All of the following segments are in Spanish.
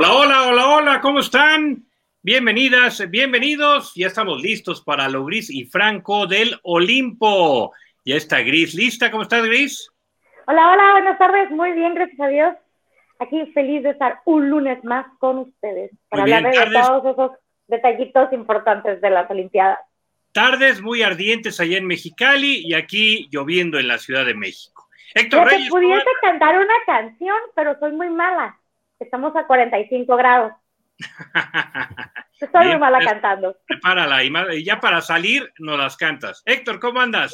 Hola, hola, hola, hola, ¿cómo están? Bienvenidas, bienvenidos. Ya estamos listos para lo gris y franco del Olimpo. Ya está Gris lista. ¿Cómo estás, Gris? Hola, hola, buenas tardes. Muy bien, gracias a Dios. Aquí feliz de estar un lunes más con ustedes para hablar de todos esos detallitos importantes de las Olimpiadas. Tardes muy ardientes allá en Mexicali y aquí lloviendo en la Ciudad de México. Héctor Yo Reyes. pudiese cantar una canción, pero soy muy mala. Estamos a 45 grados. Estoy muy mala cantando. Prepárala y ya para salir nos las cantas. Héctor, ¿cómo andas?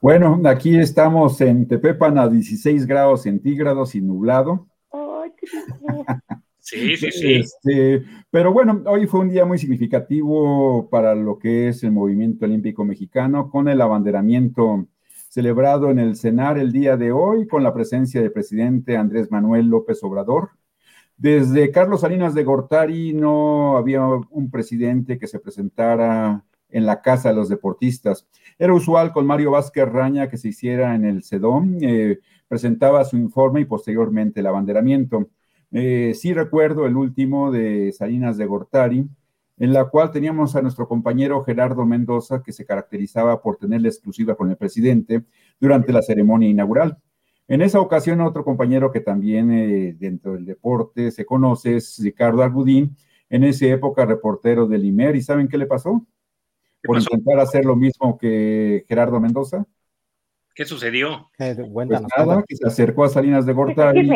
Bueno, aquí estamos en Tepepan a 16 grados centígrados y nublado. sí, sí, sí. Este, pero bueno, hoy fue un día muy significativo para lo que es el movimiento olímpico mexicano con el abanderamiento celebrado en el CENAR el día de hoy con la presencia del presidente Andrés Manuel López Obrador. Desde Carlos Salinas de Gortari no había un presidente que se presentara en la casa de los deportistas. Era usual con Mario Vázquez Raña que se hiciera en el CEDOM, eh, presentaba su informe y posteriormente el abanderamiento. Eh, sí recuerdo el último de Salinas de Gortari, en la cual teníamos a nuestro compañero Gerardo Mendoza, que se caracterizaba por tener la exclusiva con el presidente durante la ceremonia inaugural. En esa ocasión, otro compañero que también eh, dentro del deporte se conoce es Ricardo Argudín, en esa época reportero del IMER. ¿Y saben qué le pasó? Por intentar hacer lo mismo que Gerardo Mendoza. ¿Qué sucedió? Eh, pues nada, que se acercó a Salinas de Gortari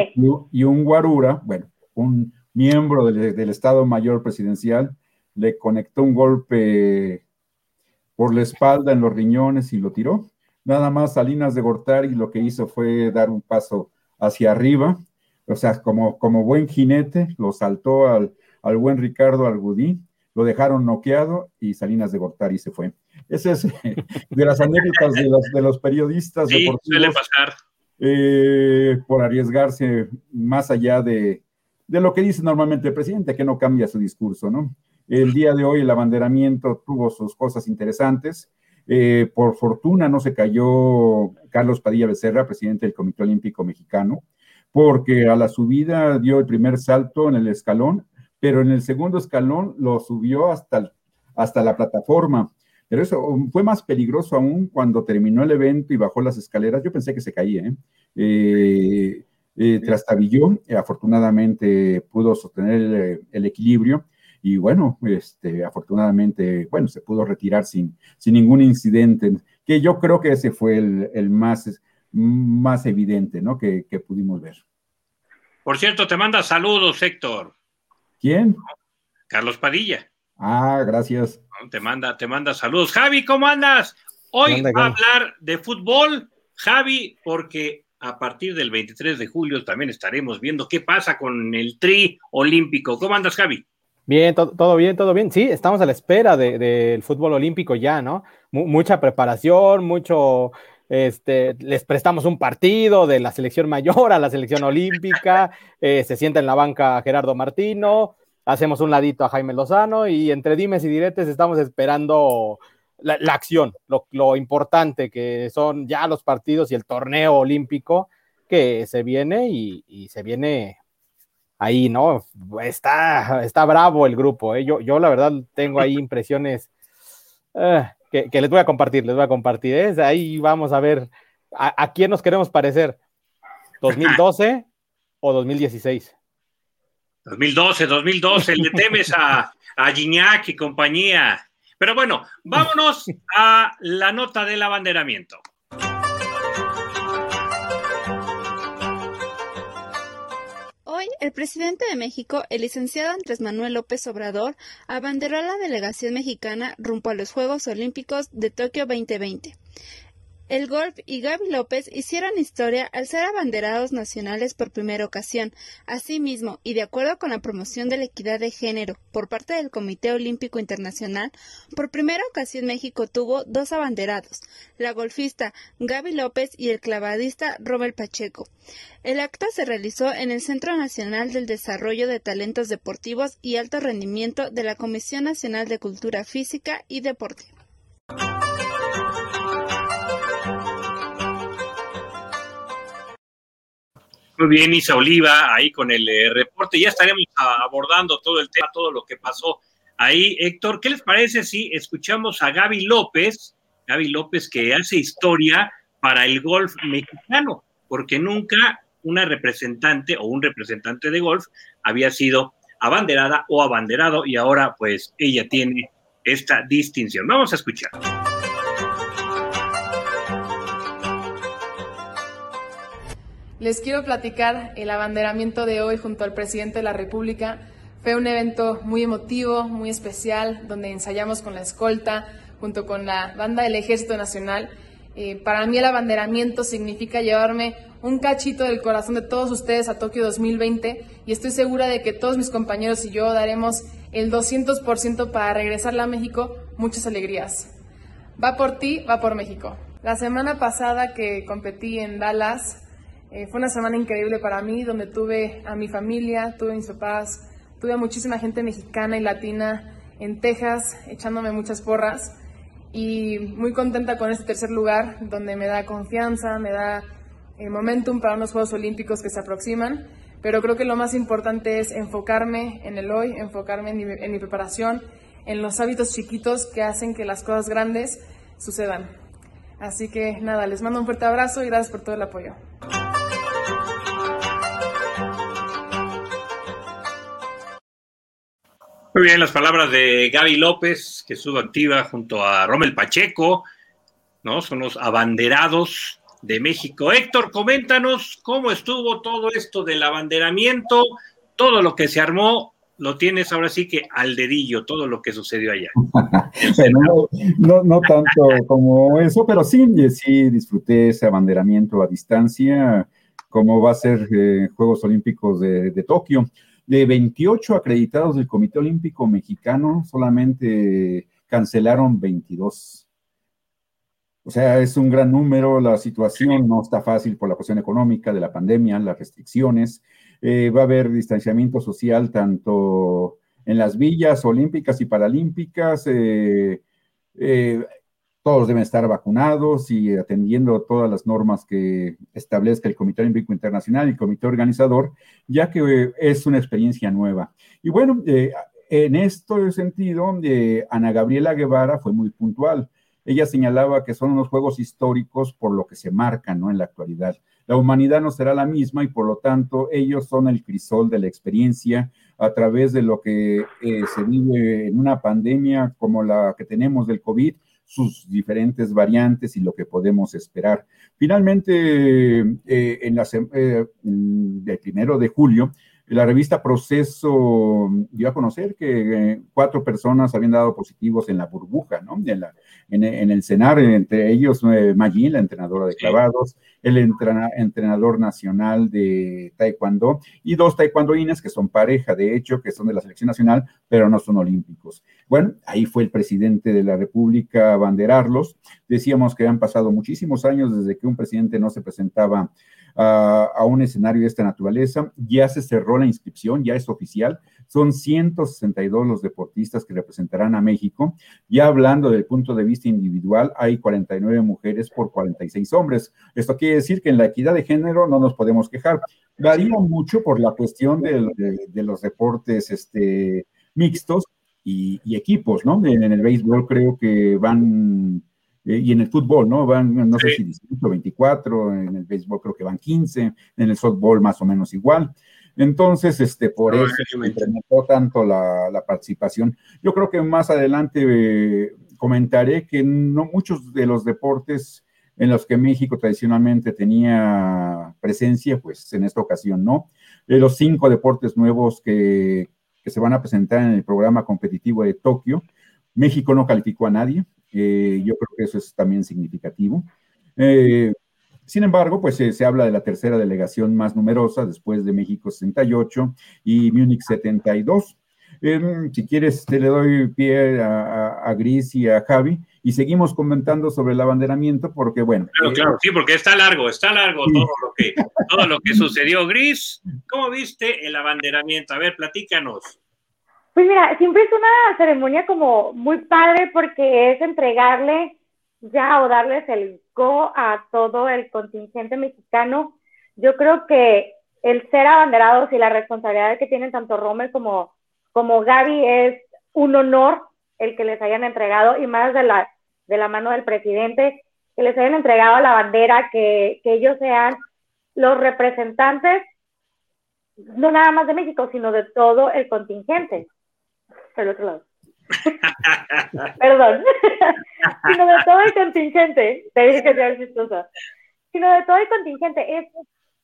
y, un guarura, bueno, un miembro del Estado Mayor Presidencial, le conectó un golpe por la espalda en los riñones y lo tiró. Nada más Salinas de Gortari lo que hizo fue dar un paso hacia arriba, o sea, como, como buen jinete, lo saltó al, al buen Ricardo Algudí, lo dejaron noqueado y Salinas de Gortari se fue. Ese es de las anécdotas de los, de los periodistas sí, Suele pasar. Eh, por arriesgarse más allá de, de lo que dice normalmente el presidente, que no cambia su discurso, ¿no? El día de hoy el abanderamiento tuvo sus cosas interesantes. Eh, por fortuna no se cayó Carlos Padilla Becerra, presidente del Comité Olímpico Mexicano, porque a la subida dio el primer salto en el escalón, pero en el segundo escalón lo subió hasta, hasta la plataforma. Pero eso fue más peligroso aún cuando terminó el evento y bajó las escaleras. Yo pensé que se caía, ¿eh? eh, eh trastabilló, afortunadamente pudo sostener el equilibrio y bueno, este, afortunadamente, bueno, se pudo retirar sin, sin ningún incidente, que yo creo que ese fue el, más, más evidente, ¿no? Que, pudimos ver. Por cierto, te manda saludos, Héctor. ¿Quién? Carlos Padilla. Ah, gracias. Te manda, te manda saludos. Javi, ¿cómo andas? Hoy va a hablar de fútbol, Javi, porque a partir del 23 de julio también estaremos viendo qué pasa con el tri olímpico. ¿Cómo andas, Javi? Bien, todo, bien, todo bien. Sí, estamos a la espera del fútbol olímpico ya, ¿no? mucha preparación, mucho, este, les prestamos un partido de la selección mayor a la selección olímpica, eh, se sienta en la banca Gerardo Martino, hacemos un ladito a Jaime Lozano y entre dimes y diretes estamos esperando la, acción, lo, importante que son ya los partidos y el torneo olímpico que se viene y se viene ahí, ¿no? Está, está bravo el grupo, ¿eh? yo, yo la verdad tengo ahí impresiones eh, que, les voy a compartir, les voy a compartir. ¿eh? Ahí vamos a ver a, quién nos queremos parecer, 2012 o 2016. 2012, 2012, le temes a, a y compañía. Pero bueno, vámonos a la nota del abanderamiento. El presidente de México, el licenciado Andrés Manuel López Obrador, abanderó a la delegación mexicana rumbo a los Juegos Olímpicos de Tokio 2020. El Golf y Gaby López hicieron historia al ser abanderados nacionales por primera ocasión. Asimismo, y de acuerdo con la promoción de la equidad de género por parte del Comité Olímpico Internacional, por primera ocasión México tuvo dos abanderados, la golfista Gaby López y el clavadista Robert Pacheco. El acto se realizó en el Centro Nacional del Desarrollo de Talentos Deportivos y Alto Rendimiento de la Comisión Nacional de Cultura Física y Deporte. Muy bien, Isa Oliva, ahí con el eh, reporte. Ya estaremos abordando todo el tema, todo lo que pasó ahí. Héctor, ¿qué les parece si escuchamos a Gaby López? Gaby López que hace historia para el golf mexicano, porque nunca una representante o un representante de golf había sido abanderada o abanderado y ahora pues ella tiene esta distinción. Vamos a escuchar. Les quiero platicar el abanderamiento de hoy junto al presidente de la República. Fue un evento muy emotivo, muy especial, donde ensayamos con la escolta, junto con la banda del Ejército Nacional. Eh, para mí el abanderamiento significa llevarme un cachito del corazón de todos ustedes a Tokio 2020 y estoy segura de que todos mis compañeros y yo daremos el 200% para regresarle a México muchas alegrías. Va por ti, va por México. La semana pasada que competí en Dallas, eh, fue una semana increíble para mí, donde tuve a mi familia, tuve a mis papás, tuve a muchísima gente mexicana y latina en Texas echándome muchas porras y muy contenta con este tercer lugar, donde me da confianza, me da eh, momentum para unos Juegos Olímpicos que se aproximan, pero creo que lo más importante es enfocarme en el hoy, enfocarme en mi, en mi preparación, en los hábitos chiquitos que hacen que las cosas grandes sucedan. Así que nada, les mando un fuerte abrazo y gracias por todo el apoyo. Muy bien, las palabras de Gaby López, que estuvo activa junto a Rommel Pacheco, ¿no? Son los abanderados de México. Héctor, coméntanos cómo estuvo todo esto del abanderamiento, todo lo que se armó, lo tienes ahora sí que al dedillo, todo lo que sucedió allá. no, no, tanto como eso, pero sí, sí disfruté ese abanderamiento a distancia, como va a ser eh, Juegos Olímpicos de Tokio. De 28 acreditados del Comité Olímpico Mexicano, solamente cancelaron 22. O sea, es un gran número, la situación no está fácil por la cuestión económica de la pandemia, las restricciones. Eh, va a haber distanciamiento social tanto en las villas olímpicas y paralímpicas. Eh, eh, todos deben estar vacunados y atendiendo todas las normas que establezca el Comité Olímpico Internacional y el Comité Organizador, ya que es una experiencia nueva. Y bueno, en este sentido, Ana Gabriela Guevara fue muy puntual. Ella señalaba que son unos juegos históricos por lo que se marcan ¿no? en la actualidad. La humanidad no será la misma y por lo tanto ellos son el crisol de la experiencia a través de lo que eh, se vive en una pandemia como la que tenemos del COVID, sus diferentes variantes y lo que podemos esperar. Finalmente, eh, en la, eh, el primero de julio, la revista Proceso dio a conocer que eh, cuatro personas habían dado positivos en la burbuja, ¿no? En, la, en, el CENAR, entre ellos eh, Magín, la entrenadora de clavados, el entrenador nacional de Taekwondo y dos taekwondoines que son pareja, de hecho, que son de la selección nacional, pero no son olímpicos. Bueno, ahí fue el presidente de la República a banderarlos. Decíamos que han pasado muchísimos años desde que un presidente no se presentaba a, un escenario de esta naturaleza. Ya se cerró la inscripción, ya es oficial. Son 162 los deportistas que representarán a México. Ya hablando del punto de vista individual, hay 49 mujeres por 46 hombres. Esto quiere decir que en la equidad de género no nos podemos quejar. Varía mucho por la cuestión de, los deportes este, mixtos y, y, equipos, ¿no? En el béisbol creo que van eh, y en el fútbol, ¿no? Van, no sé si 18, 24, en el béisbol creo que van 15, en el softball más o menos igual. Entonces, este, por eso me incrementó tanto la, la, participación. Yo creo que más adelante eh, comentaré que no muchos de los deportes en los que México tradicionalmente tenía presencia, pues en esta ocasión no. De los cinco deportes nuevos que, que se van a presentar en el programa competitivo de Tokio, México no calificó a nadie, eh, yo creo que eso es también significativo. Eh, sin embargo, pues se habla de la tercera delegación más numerosa después de México 68 y Múnich 72. Em, si quieres, te le doy pie a, Gris y a Javi y seguimos comentando sobre el abanderamiento porque, bueno. Claro, claro, sí, porque está largo, está largo todo, lo que, todo lo que sucedió. Gris, ¿cómo viste el abanderamiento? A ver, platícanos. Pues mira, siempre es una ceremonia como muy padre porque es entregarle ya o darles el go a todo el contingente mexicano. Yo creo que el ser abanderados y la responsabilidad que tienen tanto Rommel como, como Gaby es un honor el que les hayan entregado y más de la, de la mano del presidente, que les hayan entregado la bandera, que, que ellos sean los representantes, no nada más de México, sino de todo el contingente. El otro lado. Perdón. sino de todo el contingente. Te dije que sea chistosa. Sino de todo el contingente. Es,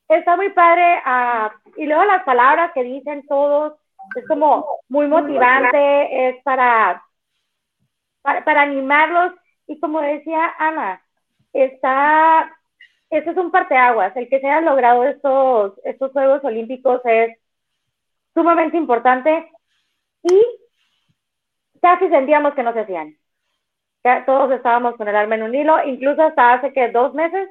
está muy padre. Uh, y luego las palabras que dicen todos, es como muy motivante, es para, para, para animarlos. Y como decía Ana, está, eso es un parteaguas. El que se hayan logrado estos, estos Juegos Olímpicos es sumamente importante y casi sentíamos que no se hacían. todos estábamos con el alma en un hilo, incluso hasta hace que dos meses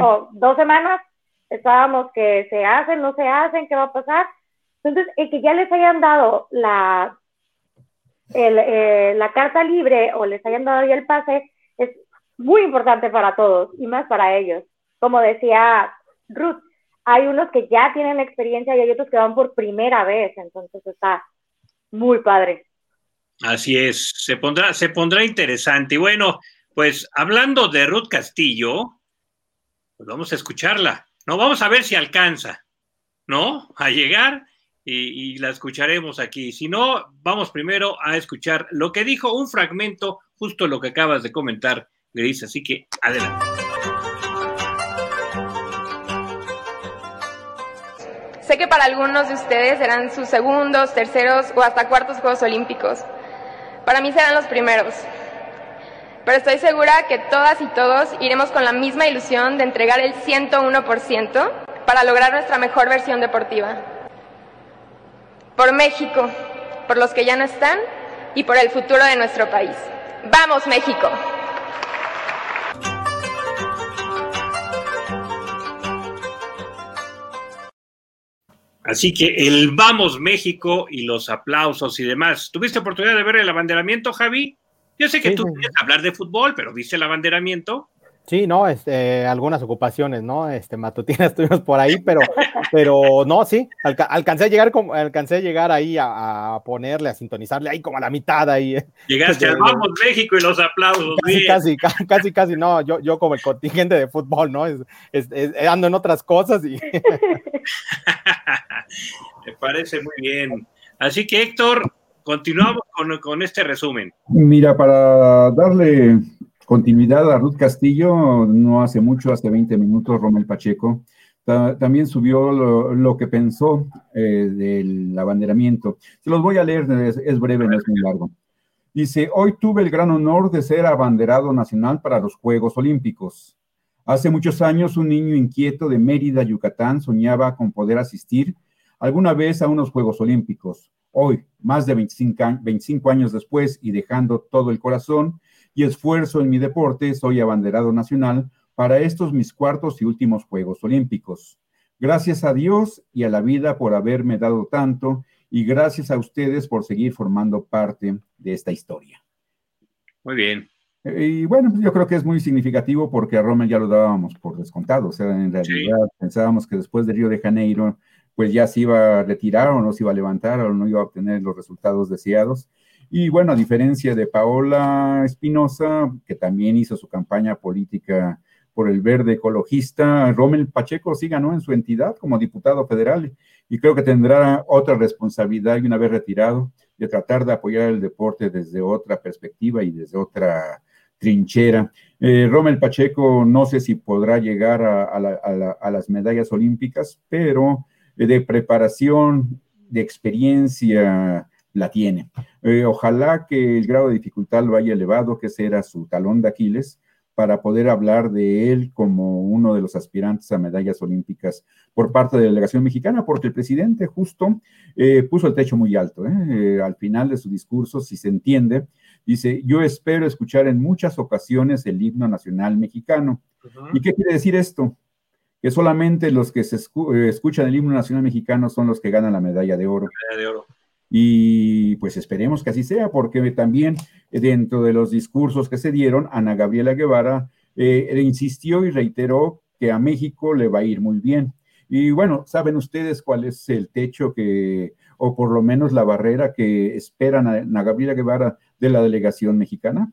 o dos semanas estábamos que se hacen, no se hacen, qué va a pasar. Entonces, el que ya les hayan dado la, eh, la carta libre o les hayan dado ya el pase es muy importante para todos y más para ellos. Como decía Ruth, hay unos que ya tienen experiencia y hay otros que van por primera vez, entonces está muy padre. Así es, se pondrá, se pondrá interesante. Y bueno, pues hablando de Ruth Castillo, pues vamos a escucharla. No, vamos a ver si alcanza, ¿no? A llegar y, la escucharemos aquí. Si no, vamos primero a escuchar lo que dijo un fragmento, justo lo que acabas de comentar, Gris. Así que adelante. Sé que para algunos de ustedes serán sus segundos, terceros o hasta cuartos Juegos Olímpicos. Para mí serán los primeros. Pero estoy segura que todas y todos iremos con la misma ilusión de entregar el 101% para lograr nuestra mejor versión deportiva. Por México, por los que ya no están y por el futuro de nuestro país. ¡Vamos, México! Así que el Vamos México y los aplausos y demás. ¿Tuviste oportunidad de ver el abanderamiento, Javi? Yo sé que tú quieres hablar de fútbol, pero ¿viste el abanderamiento? Sí, no, este, algunas ocupaciones, ¿no? Este, matutinas estuvimos por ahí, pero, pero no, sí, alcancé a llegar, como, alcancé a llegar ahí a, ponerle, a sintonizarle ahí como a la mitad ahí. Llegaste al Vamos México y los aplausos. Casi, casi, casi, casi, no, yo, yo como el contingente de fútbol, ¿no? Es, ando en otras cosas y. Me parece muy bien. Así que Héctor, continuamos con, con este resumen. Mira, para darle continuidad a Ruth Castillo, no hace mucho, hace 20 minutos, Romel Pacheco también subió lo, que pensó eh, del abanderamiento. Se los voy a leer, es, breve, no es muy largo. Dice, hoy tuve el gran honor de ser abanderado nacional para los Juegos Olímpicos. Hace muchos años un niño inquieto de Mérida, Yucatán, soñaba con poder asistir alguna vez a unos Juegos Olímpicos. Hoy, más de 25 años después y dejando todo el corazón y esfuerzo en mi deporte, soy abanderado nacional para estos mis cuartos y últimos Juegos Olímpicos. Gracias a Dios y a la vida por haberme dado tanto y gracias a ustedes por seguir formando parte de esta historia. Muy bien. Y bueno, yo creo que es muy significativo porque a Roma ya lo dábamos por descontado. O sea, en realidad pensábamos que después de Río de Janeiro, pues ya se iba a retirar o no se iba a levantar o no iba a obtener los resultados deseados. Y bueno, a diferencia de Paola Espinosa, que también hizo su campaña política por el verde ecologista, Rommel Pacheco sí ganó en su entidad como diputado federal y creo que tendrá otra responsabilidad y una vez retirado de tratar de apoyar el deporte desde otra perspectiva y desde otra trinchera. Eh, Pacheco no sé si podrá llegar a, las medallas olímpicas, pero de preparación, de experiencia, la tiene. Eh, ojalá que el grado de dificultad lo haya elevado, que ese era su talón de Aquiles, para poder hablar de él como uno de los aspirantes a medallas olímpicas por parte de la delegación mexicana, porque el presidente justo eh, puso el techo muy alto. ¿eh? Eh, al final de su discurso, si se entiende, dice, yo espero escuchar en muchas ocasiones el himno nacional mexicano. ¿Y qué quiere decir esto? Que solamente los que se escuchan el himno nacional mexicano son los que ganan la medalla de oro. Medalla de oro. Y pues esperemos que así sea, porque también dentro de los discursos que se dieron, Ana Gabriela Guevara eh, insistió y reiteró que a México le va a ir muy bien. Y bueno, ¿saben ustedes cuál es el techo que, o por lo menos la barrera que esperan a, a Gabriela Guevara de la delegación mexicana?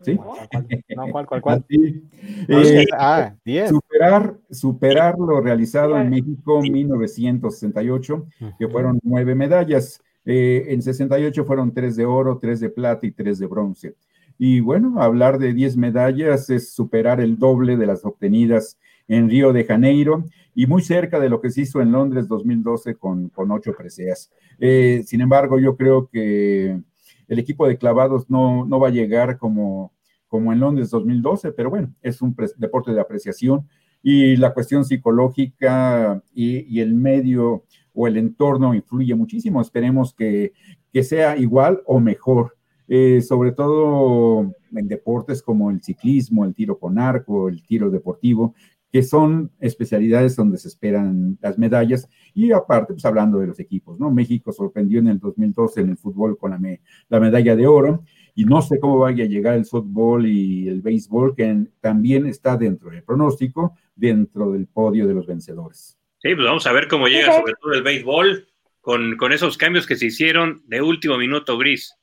¿Sí? No, ¿cuál, cuál, cuál? Eh, ah, superar, superar lo realizado en México en 1968, que fueron nueve medallas. Eh, en 68 fueron tres de oro, tres de plata y tres de bronce. Y bueno, hablar de 10 medallas es superar el doble de las obtenidas en Río de Janeiro y muy cerca de lo que se hizo en Londres 2012 con, con ocho preseas. Eh, sin embargo, yo creo que el equipo de clavados no, no va a llegar como, como en Londres 2012, pero bueno, es un deporte de apreciación y la cuestión psicológica y, el medio o el entorno influye muchísimo. Esperemos que, que sea igual o mejor. Eh, sobre todo en deportes como el ciclismo, el tiro con arco, el tiro deportivo, que son especialidades donde se esperan las medallas. Y aparte, pues hablando de los equipos, ¿no? México sorprendió en el 2012 en el fútbol con la, la medalla de oro. Y no sé cómo vaya a llegar el softball y el béisbol, que también está dentro del pronóstico, dentro del podio de los vencedores. Sí, pues vamos a ver cómo llega, sobre todo el béisbol, con, con esos cambios que se hicieron de último minuto, Gris.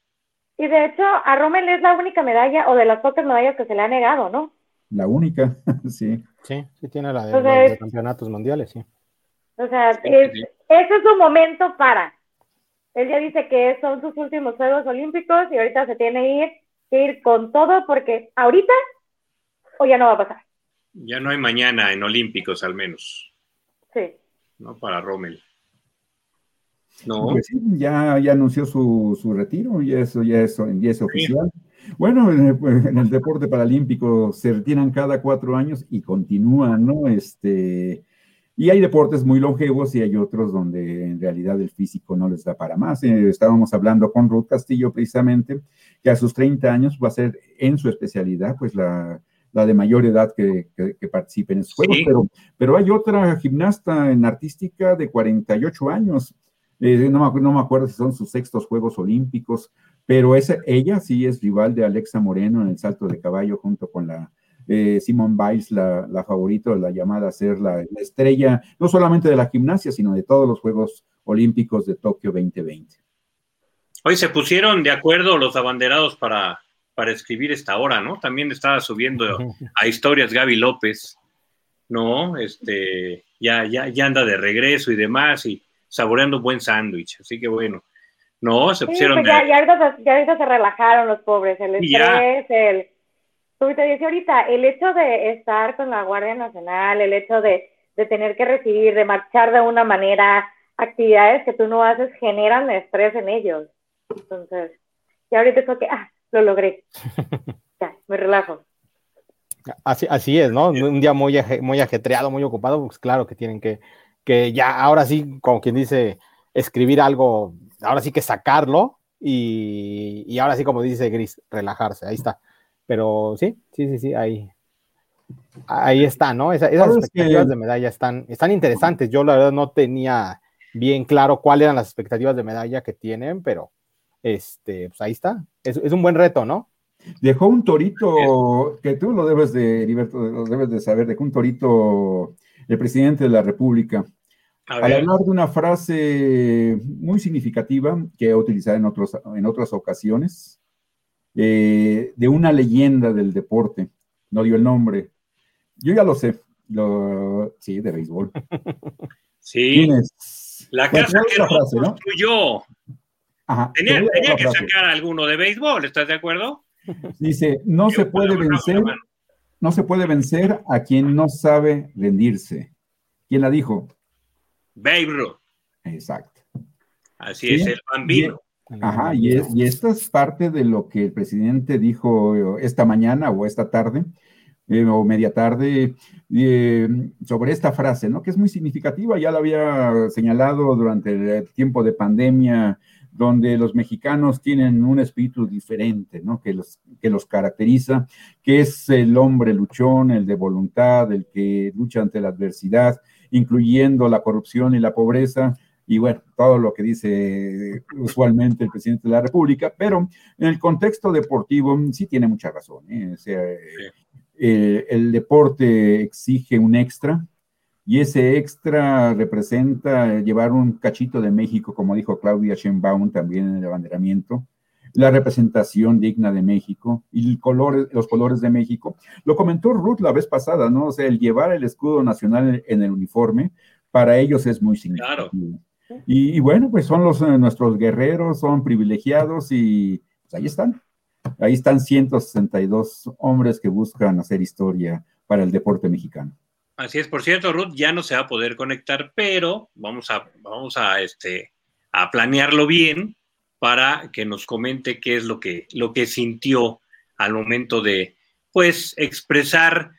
Y de hecho, a Rommel es la única medalla o de las pocas medallas que se le ha negado, ¿no? La única, sí. Sí, sí tiene la de, los campeonatos mundiales, sí. O sea, ese es su momento para. Él ya dice que son sus últimos Juegos Olímpicos y ahorita se tiene que ir, con todo porque ahorita o ya no va a pasar. Ya no hay mañana en Olímpicos al menos. Sí. No para Rommel. No. Pues ya, ya anunció su, su, retiro y eso ya es, ya es oficial. Bueno, pues, en el, deporte paralímpico se retiran cada cuatro años y continúan, ¿no? Este, y hay deportes muy longevos y hay otros donde en realidad el físico no les da para más. Eh, estábamos hablando con Ruth Castillo precisamente, que a sus 30 años va a ser en su especialidad, pues la, la de mayor edad que, que, participe en esos juegos. Pero, pero hay otra gimnasta en artística de 48 años. Eh, no, no, me acuerdo si son sus sextos Juegos Olímpicos, pero esa, ella sí es rival de Alexa Moreno en el salto de caballo junto con la eh, Simone Biles, la, la favorita, la llamada a ser la, estrella, no solamente de la gimnasia, sino de todos los Juegos Olímpicos de Tokio 2020. Hoy se pusieron de acuerdo los abanderados para, para escribir esta hora, ¿no? También estaba subiendo a historias Gaby López, ¿no? Este, ya, ya, ya anda de regreso y demás, y saboreando un buen sándwich. Así que bueno, no, se pusieron. Pues ya, ya, ahorita, se relajaron los pobres, el estrés, el. Tú te dices ahorita, el hecho de estar con la Guardia Nacional, el hecho de, de tener que recibir, de marchar de una manera, actividades que tú no haces generan estrés en ellos. Entonces, ya ahorita es que, ah, lo logré. ya, me relajo. Así, así es, ¿no? Un día muy, muy ajetreado, muy ocupado, pues claro que tienen que que ya ahora sí, como quien dice, escribir algo, ahora sí que sacarlo y, y ahora sí, como dice Gris, relajarse, ahí está. Pero sí, sí, sí, sí, ahí, ahí está, ¿no? esas expectativas de medalla están, están interesantes. Yo la verdad no tenía bien claro cuáles eran las expectativas de medalla que tienen, pero este, pues ahí está. Es, es un buen reto, ¿no? Dejó un torito que tú lo debes de, lo debes de saber, dejó un torito el presidente de la República, al hablar de una frase muy significativa que he utilizado en, otros, en otras ocasiones, eh, de una leyenda del deporte, no dio el nombre, yo ya lo sé, lo, sí, de béisbol. Sí, la casa que no construyó. tenía, que sacar alguno de béisbol, ¿estás de acuerdo? Dice, no se puede vencer no se puede vencer a quien no sabe rendirse. ¿Quién la dijo? Babe Exacto. Así es, el bambino. ajá, y, esto es parte de lo que el presidente dijo esta mañana o esta tarde, eh, o media tarde, eh, sobre esta frase, ¿no? Que es muy significativa, ya la había señalado durante el tiempo de pandemia donde los mexicanos tienen un espíritu diferente, ¿no? Que los, que los caracteriza, que es el hombre luchón, el de voluntad, el que lucha ante la adversidad, incluyendo la corrupción y la pobreza, y bueno, todo lo que dice usualmente el presidente de la República, pero en el contexto deportivo sí tiene mucha razón. ¿eh? eh, el deporte exige un extra y ese extra representa llevar un cachito de México, como dijo Claudia Sheinbaum también en el abanderamiento, la representación digna de México y los colores de México. Lo comentó Ruth la vez pasada, ¿no? O sea, el llevar el escudo nacional en el uniforme, para ellos es muy significativo. Y, bueno, pues son los, eh, nuestros guerreros, son privilegiados y pues ahí están. Ahí están 162 hombres que buscan hacer historia para el deporte mexicano. Así es, por cierto, Ruth ya no se va a poder conectar, pero vamos a, vamos a, este, a planearlo bien para que nos comente qué es lo que, lo que sintió al momento de, pues, expresar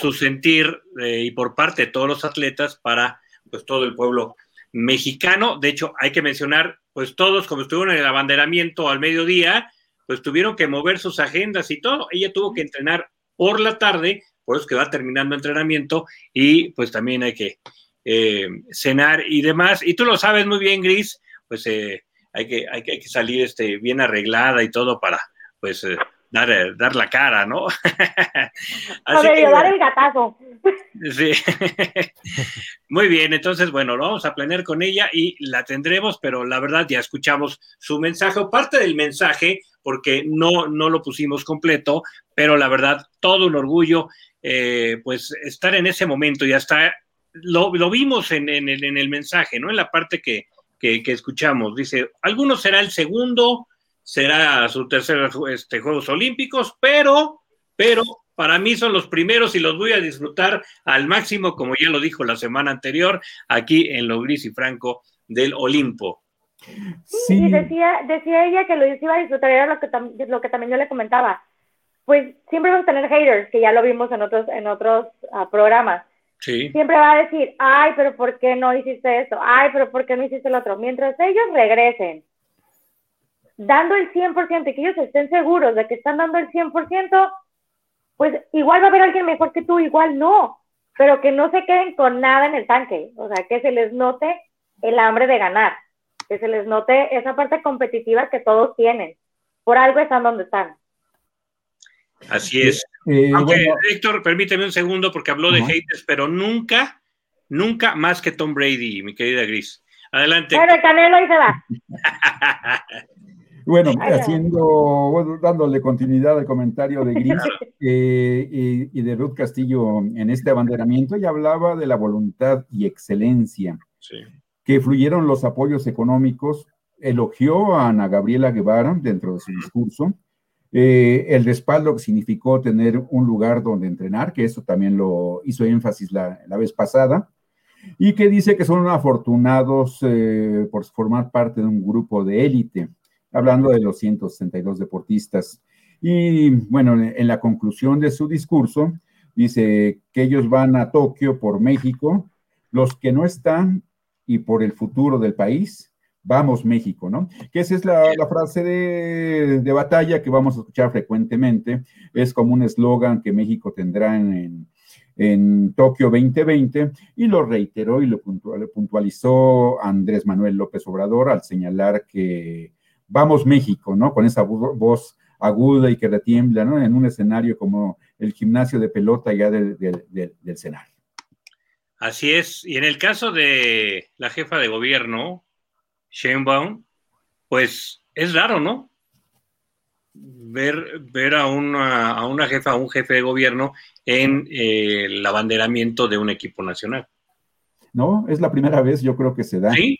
su sentir eh, y por parte de todos los atletas para, pues, todo el pueblo mexicano. De hecho, hay que mencionar, pues, todos, como estuvieron en el abanderamiento al mediodía, pues tuvieron que mover sus agendas y todo. Ella tuvo que entrenar por la tarde, por eso que va terminando entrenamiento y pues también hay que eh, cenar y demás. Y tú lo sabes muy bien, Gris, pues eh, hay, que, hay, que, salir este, bien arreglada y todo para pues eh, dar, dar la cara, ¿no? Así dar el gatazo. Sí. Muy bien, entonces, bueno, lo vamos a planear con ella y la tendremos, pero la verdad ya escuchamos su mensaje o parte del mensaje porque no, no lo pusimos completo, pero la verdad, todo un orgullo, eh, pues estar en ese momento y hasta lo, lo vimos en, en, el, en, el, mensaje, ¿no? En la parte que, que, que, escuchamos. Dice, algunos será el segundo, será su tercer este, Juegos Olímpicos, pero, pero para mí son los primeros y los voy a disfrutar al máximo, como ya lo dijo la semana anterior, aquí en lo gris y franco del Olimpo. Sí, y decía, decía ella que lo iba a disfrutar, era lo que, lo que también yo le comentaba. Pues siempre vamos a tener haters, que ya lo vimos en otros, en otros uh, programas. Siempre va a decir, ay, pero ¿por qué no hiciste esto? Ay, pero ¿por qué no hiciste el otro? Mientras ellos regresen, dando el 100% y que ellos estén seguros de que están dando el 100%, pues igual va a haber alguien mejor que tú, igual no, pero que no se queden con nada en el tanque, o sea, que se les note el hambre de ganar que se les note esa parte competitiva que todos tienen. Por algo están donde están. Así es. Eh, Aunque, Héctor, permíteme un segundo porque habló de haters, pero nunca, nunca más que Tom Brady, mi querida Gris. Adelante. Pero Canelo y se va. bueno, haciendo, dándole continuidad al comentario de Gris eh, y, y, de Ruth Castillo en este abanderamiento, ella hablaba de la voluntad y excelencia. Sí que fluyeron los apoyos económicos, elogió a Ana Gabriela Guevara dentro de su discurso, eh, el respaldo que significó tener un lugar donde entrenar, que eso también lo hizo énfasis la, vez pasada, y que dice que son afortunados eh, por formar parte de un grupo de élite, hablando de los 162 deportistas. Y bueno, en la conclusión de su discurso, dice que ellos van a Tokio por México, los que no están y por el futuro del país. Vamos México, ¿no? Que esa es la, frase de, batalla que vamos a escuchar frecuentemente. Es como un eslogan que México tendrá en, en Tokio 2020 y lo reiteró y lo puntualizó Andrés Manuel López Obrador al señalar que vamos México, ¿no? Con esa voz aguda y que retiembla, ¿no? En un escenario como el gimnasio de pelota ya del, del, del, del Senado. Así es. Y en el caso de la jefa de gobierno, Sheinbaum, pues es raro, ¿no? Ver, ver a, una, a una jefa, a un jefe de gobierno en eh, el abanderamiento de un equipo nacional. No, es la primera vez, yo creo que se da. Sí.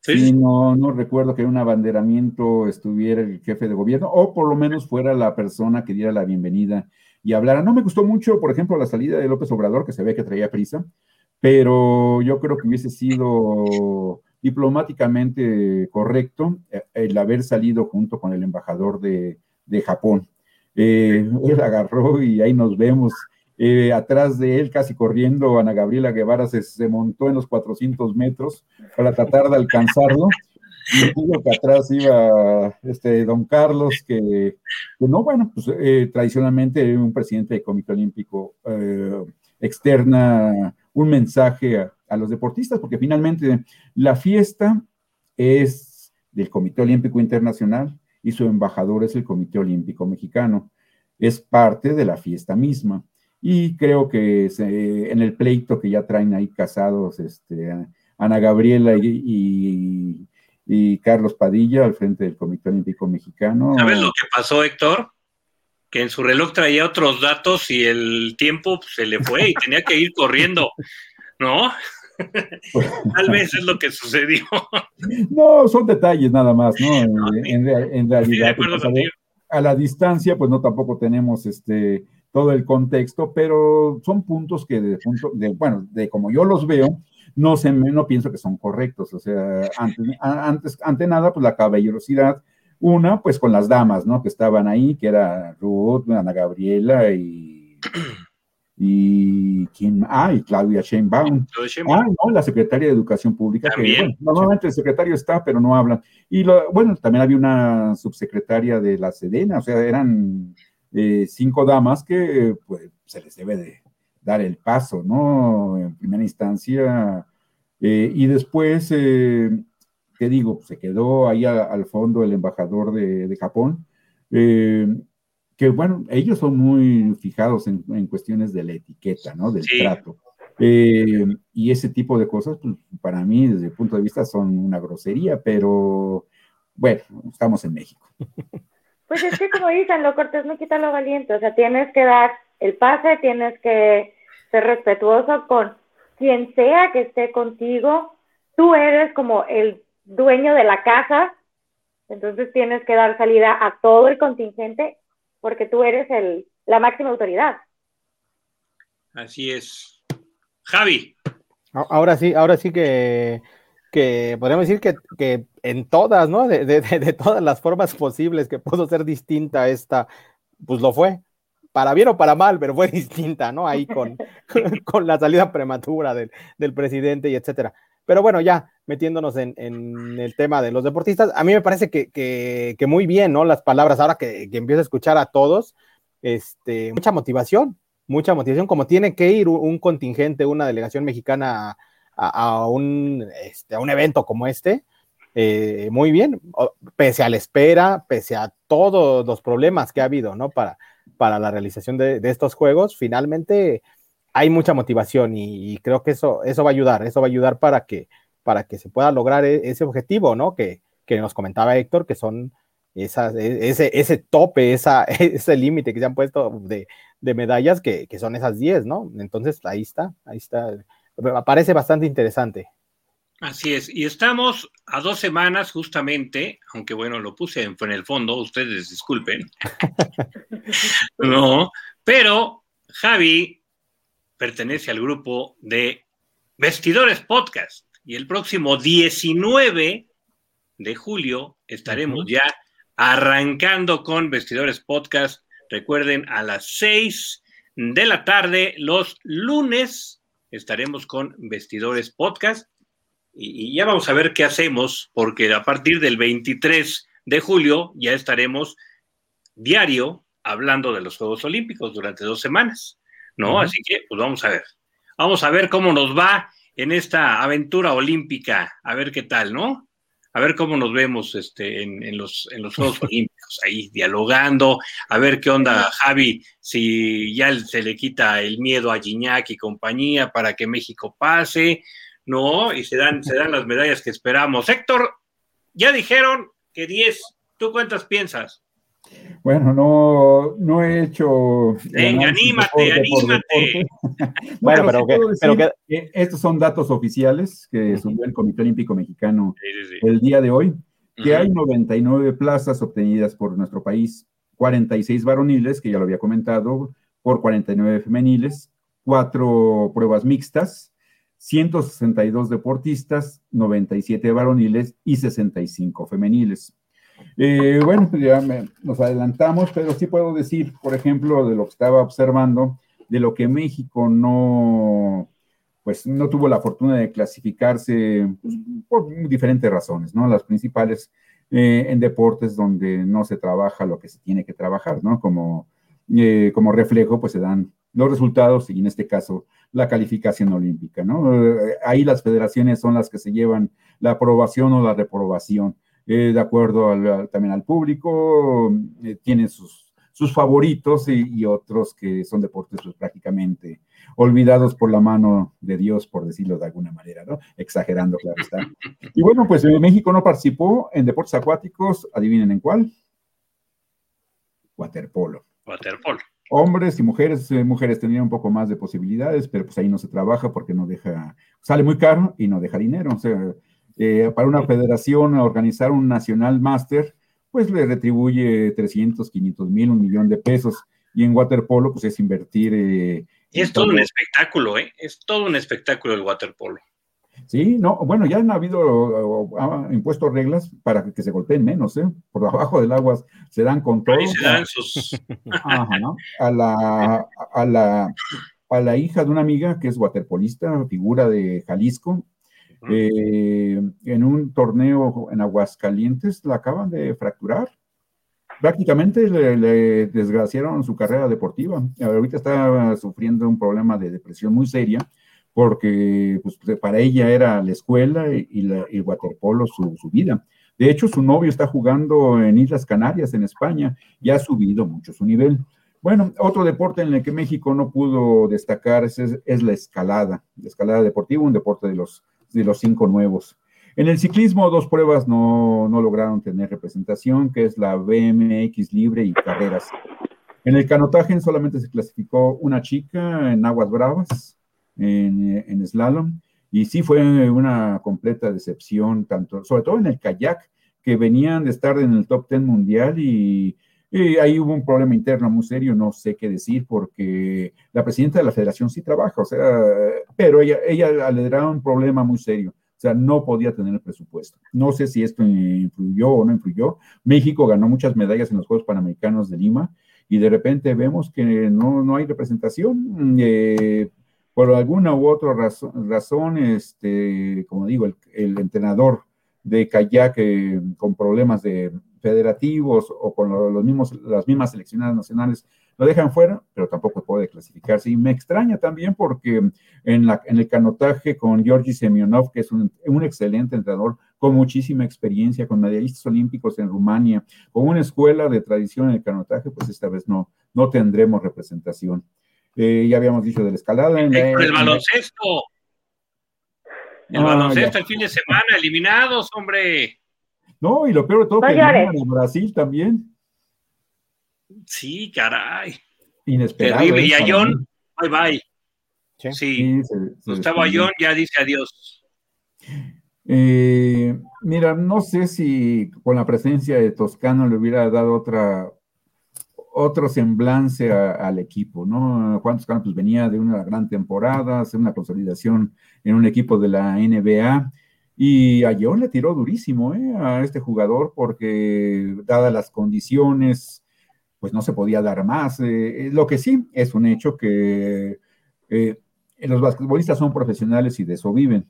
Sí, no, no recuerdo que en un abanderamiento estuviera el jefe de gobierno, o por lo menos fuera la persona que diera la bienvenida y hablara. No me gustó mucho, por ejemplo, la salida de López Obrador, que se ve que traía prisa, pero yo creo que hubiese sido diplomáticamente correcto eh, el haber salido junto con el embajador de, Japón. Eh, él agarró y ahí nos vemos. Eh, atrás de él, casi corriendo, Ana Gabriela Guevara se, se, montó en los 400 metros para tratar de alcanzarlo. Y que atrás iba este don Carlos, que, no, bueno, pues tradicionalmente un presidente del Comité Olímpico externa un mensaje a, los deportistas, porque finalmente la fiesta es del Comité Olímpico Internacional y su embajador es el Comité Olímpico Mexicano. es parte de la fiesta misma. Y creo que en el pleito que ya traen ahí casados este, Ana Gabriela y, y, Carlos Padilla al frente del Comité Olímpico Mexicano. ¿Sabes lo que pasó, Héctor? Que en su reloj traía otros datos y el tiempo se le fue y tenía que ir corriendo, ¿no? Tal vez es lo que sucedió. No, son detalles nada más, ¿no? en, realidad, pues, a, la distancia, pues no tampoco tenemos este todo el contexto, pero son puntos que de punto, de, bueno, de como yo los veo, no sé, no pienso que son correctos. O sea, antes, antes, ante nada, pues la caballerosidad, una, pues con las damas, ¿no? Que estaban ahí, que era Ruth, Ana Gabriela y y quién, ah, y Claudia Sheinbaum. Ah, no, la secretaria de Educación Pública, que normalmente el secretario está, pero no habla. Y lo, bueno, también había una subsecretaria de la Sedena, o sea, eran eh, cinco damas que pues se les debe de dar el paso, ¿no? En primera instancia. Eh, y después, eh, ¿qué digo? Se quedó ahí al fondo el embajador de, de Japón. Eh, que bueno, ellos son muy fijados en, cuestiones de la etiqueta, ¿no? Del trato. Eh, y ese tipo de cosas, pues para mí, desde el punto de vista, son una grosería, pero bueno, estamos en México. Pues es que como dicen, lo cortés no quita lo valiente, o sea, tienes que dar el pase, tienes que ser respetuoso con quien sea que esté contigo, tú eres como el dueño de la casa, entonces tienes que dar salida a todo el contingente porque tú eres el, la máxima autoridad. Así es. Javi. Ahora sí, ahora sí que, que podríamos decir que, en todas, ¿no? De, todas las formas posibles que pudo ser distinta esta, pues lo fue. Para bien o para mal, pero fue distinta, ¿no? Ahí con, con la salida prematura del, del presidente y etcétera. Pero bueno, ya metiéndonos en, el tema de los deportistas, a mí me parece que, muy bien, ¿no? Las palabras, ahora que, empiezo a escuchar a todos, este, mucha motivación, mucha motivación, como tiene que ir un, contingente, una delegación mexicana a, un, este, un evento como este, eh, muy bien, pese a la espera, pese a todos los problemas que ha habido, ¿no? Para, para la realización de, de estos juegos, finalmente hay mucha motivación y, creo que eso, eso va a ayudar, eso va a ayudar para que, para que se pueda lograr e, ese objetivo, ¿no? Que, nos comentaba Héctor, que son esas, e, ese, ese tope, esa, ese límite que se han puesto de, medallas, que, son esas 10, ¿no? Entonces, ahí está, ahí está. Me parece bastante interesante. Así es, y estamos a dos semanas justamente, aunque bueno, lo puse en, en el fondo, ustedes disculpen. no, pero Javi pertenece al grupo de Vestidores Podcast y el próximo 19 de julio estaremos ya arrancando con Vestidores Podcast. Recuerden, a las 6 de la tarde, los lunes, estaremos con Vestidores Podcast y, ya vamos a ver qué hacemos, porque a partir del 23 de julio ya estaremos diario hablando de los Juegos Olímpicos durante dos semanas. ¿No? Así que, pues vamos a ver. Vamos a ver cómo nos va en esta aventura olímpica, a ver qué tal, ¿no? A ver cómo nos vemos este, en, los, en los Juegos Olímpicos, ahí dialogando, a ver qué onda Javi, si ya se le quita el miedo a Gignac y compañía para que México pase, ¿no? Y se dan, se dan las medallas que esperamos. Héctor, ya dijeron que 10, ¿tú cuántas piensas? Bueno, no, no he hecho. Venga, anímate, anímate. bueno, pero, que, estos son datos oficiales que subió el Comité Olímpico Mexicano el día de hoy, que hay 99 plazas obtenidas por nuestro país, 46 varoniles, que ya lo había comentado, por 49 femeniles, cuatro pruebas mixtas, 162 deportistas, 97 varoniles y 65 femeniles. Eh, bueno, pues ya nos adelantamos, pero sí puedo decir, por ejemplo, de lo que estaba observando, de lo que México no, pues no tuvo la fortuna de clasificarse pues, por diferentes razones, ¿no? Las principales eh, en deportes donde no se trabaja lo que se tiene que trabajar, ¿no? Como, eh, como reflejo, pues se dan los resultados y en este caso la calificación olímpica, ¿no? ahí las federaciones son las que se llevan la aprobación o la reprobación. Eh, de acuerdo también al público, eh, tiene sus, sus favoritos y, otros que son deportes pues, prácticamente olvidados por la mano de Dios, por decirlo de alguna manera, ¿no? Exagerando, claro está. Y bueno, pues eh, México no participó en deportes acuáticos, adivinen en cuál. Waterpolo. Waterpolo. Hombres y mujeres, eh, mujeres tenían un poco más de posibilidades, pero pues ahí no se trabaja porque no deja, sale muy caro y no deja dinero. O sea, eh, para una federación organizar un nacional máster, pues le retribuye 300, 500 mil, un millón de pesos. Y en waterpolo, pues es invertir. Eh, es todo un espectáculo, ¿eh? Es todo un espectáculo el waterpolo. Sí, no, bueno, ya han habido impuestos reglas para que, se golpeen menos, ¿eh? Por abajo del agua se dan con todo. se dan sus... Ajá, ¿no? A la, a la, a la hija de una amiga que es waterpolista, figura de Jalisco, eh, en un torneo en Aguascalientes la acaban de fracturar. Prácticamente le, desgraciaron su carrera deportiva. Ahorita está sufriendo un problema de depresión muy seria porque pues, para ella era la escuela y, el waterpolo su, vida. De hecho, su novio está jugando en Islas Canarias, en España, y ha subido mucho su nivel. Bueno, otro deporte en el que México no pudo destacar es, es la escalada, la escalada deportiva, un deporte de los de los cinco nuevos. En el ciclismo, dos pruebas no, lograron tener representación, que es la BMX libre y carreras. En el canotaje solamente se clasificó una chica en aguas bravas, en, en slalom, y sí fue una completa decepción, tanto, sobre todo en el kayak, que venían de estar en el top 10 mundial y, ahí hubo un problema interno muy serio, no sé qué decir, porque la presidenta de la federación sí trabaja, o sea, pero ella, ella le dará un problema muy serio. O sea, no podía tener el presupuesto. No sé si esto influyó o no influyó. México ganó muchas medallas en los Juegos Panamericanos de Lima y de repente vemos que no, no hay representación. Eh, por alguna u otra razón, razón este, como digo, el, entrenador de kayak eh, con problemas de federativos o con los mismos, las mismas seleccionadas nacionales lo dejan fuera, pero tampoco puede clasificarse. Y me extraña también porque en, la, en el canotaje con Georgi Semyonov, que es un, un, excelente entrenador con muchísima experiencia, con medallistas olímpicos en Rumania, con una escuela de tradición en el canotaje, pues esta vez no, no tendremos representación. Eh, ya habíamos dicho de la escalada. En el baloncesto. El ah, baloncesto el fin de semana, eliminados, hombre. No, y lo peor de todo, que en Brasil también. Sí, caray. Inesperado. Terrible. Y Ayón, bye bye. Sí. Gustavo Ayón ya dice adiós. Eh, mira, no sé si con la presencia de Toscano le hubiera dado otra otro semblance al equipo, ¿no? Juan Toscano pues venía de una gran temporada, hacer una consolidación en un equipo de la NBA y a John le tiró durísimo ¿eh? a este jugador porque, dadas las condiciones, pues no se podía dar más. Eh, eh, lo que sí es un hecho que los basquetbolistas son profesionales y de eso viven.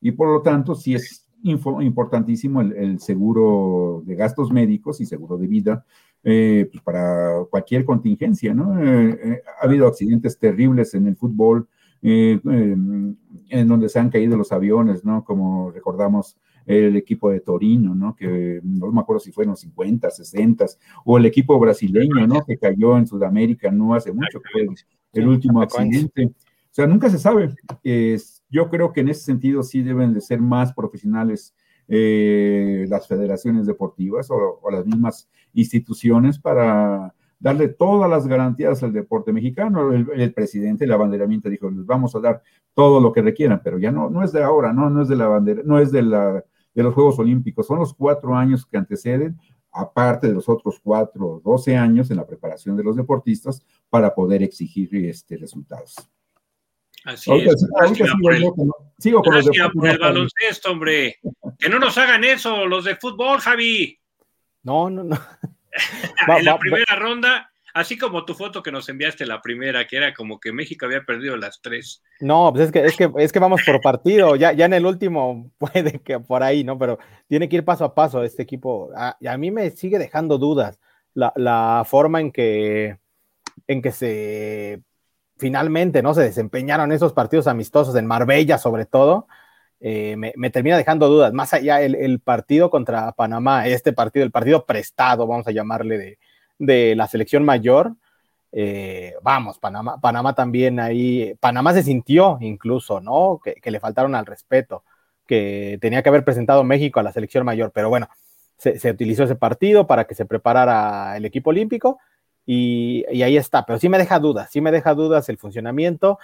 Y por lo tanto, sí es importantísimo el, seguro de gastos médicos y seguro de vida pues para cualquier contingencia, ¿no? ha habido accidentes terribles en el fútbol eh, em, en donde se han caído los aviones, ¿no? Como recordamos el equipo de Torino, ¿no? Que no me acuerdo si fueron 50, 60, o el equipo brasileño, ¿no? Que cayó en Sudamérica no hace mucho, que fue el, último accidente. O sea, nunca se sabe. yo creo que en ese sentido sí deben de ser más profesionales eh, las federaciones deportivas o, las mismas instituciones para darle todas las garantías al deporte mexicano. El, presidente, el abanderamiento dijo, les vamos a dar todo lo que requieran, pero ya no, no es de ahora, no, no es de la bandera, no es de la de los Juegos Olímpicos, son los cuatro años que anteceden, aparte de los otros cuatro, doce años en la preparación de los deportistas para poder exigir este, resultados. Así es. sigo, con el baloncesto, hombre. Que no nos hagan eso los de fútbol, Javi. No, no, no. en la primera ronda, así como tu foto que nos enviaste la primera, que era como que México había perdido las tres. No, pues es que, es que, es que vamos por partido, ya, ya en el último puede que por ahí, ¿no? Pero tiene que ir paso a paso este equipo. A, a mí me sigue dejando dudas la, la forma en que, en que se finalmente, ¿no? Se desempeñaron esos partidos amistosos en Marbella, sobre todo. Eh, me, termina dejando dudas. Más allá el, partido contra Panamá, este partido, el partido prestado, vamos a llamarle de la selección mayor, eh, vamos, Panamá, Panamá también ahí, Panamá se sintió incluso, ¿no? Que, le faltaron al respeto, que tenía que haber presentado México a la selección mayor, pero bueno, se, utilizó ese partido para que se preparara el equipo olímpico y, ahí está, pero sí me deja dudas, sí me deja dudas el funcionamiento.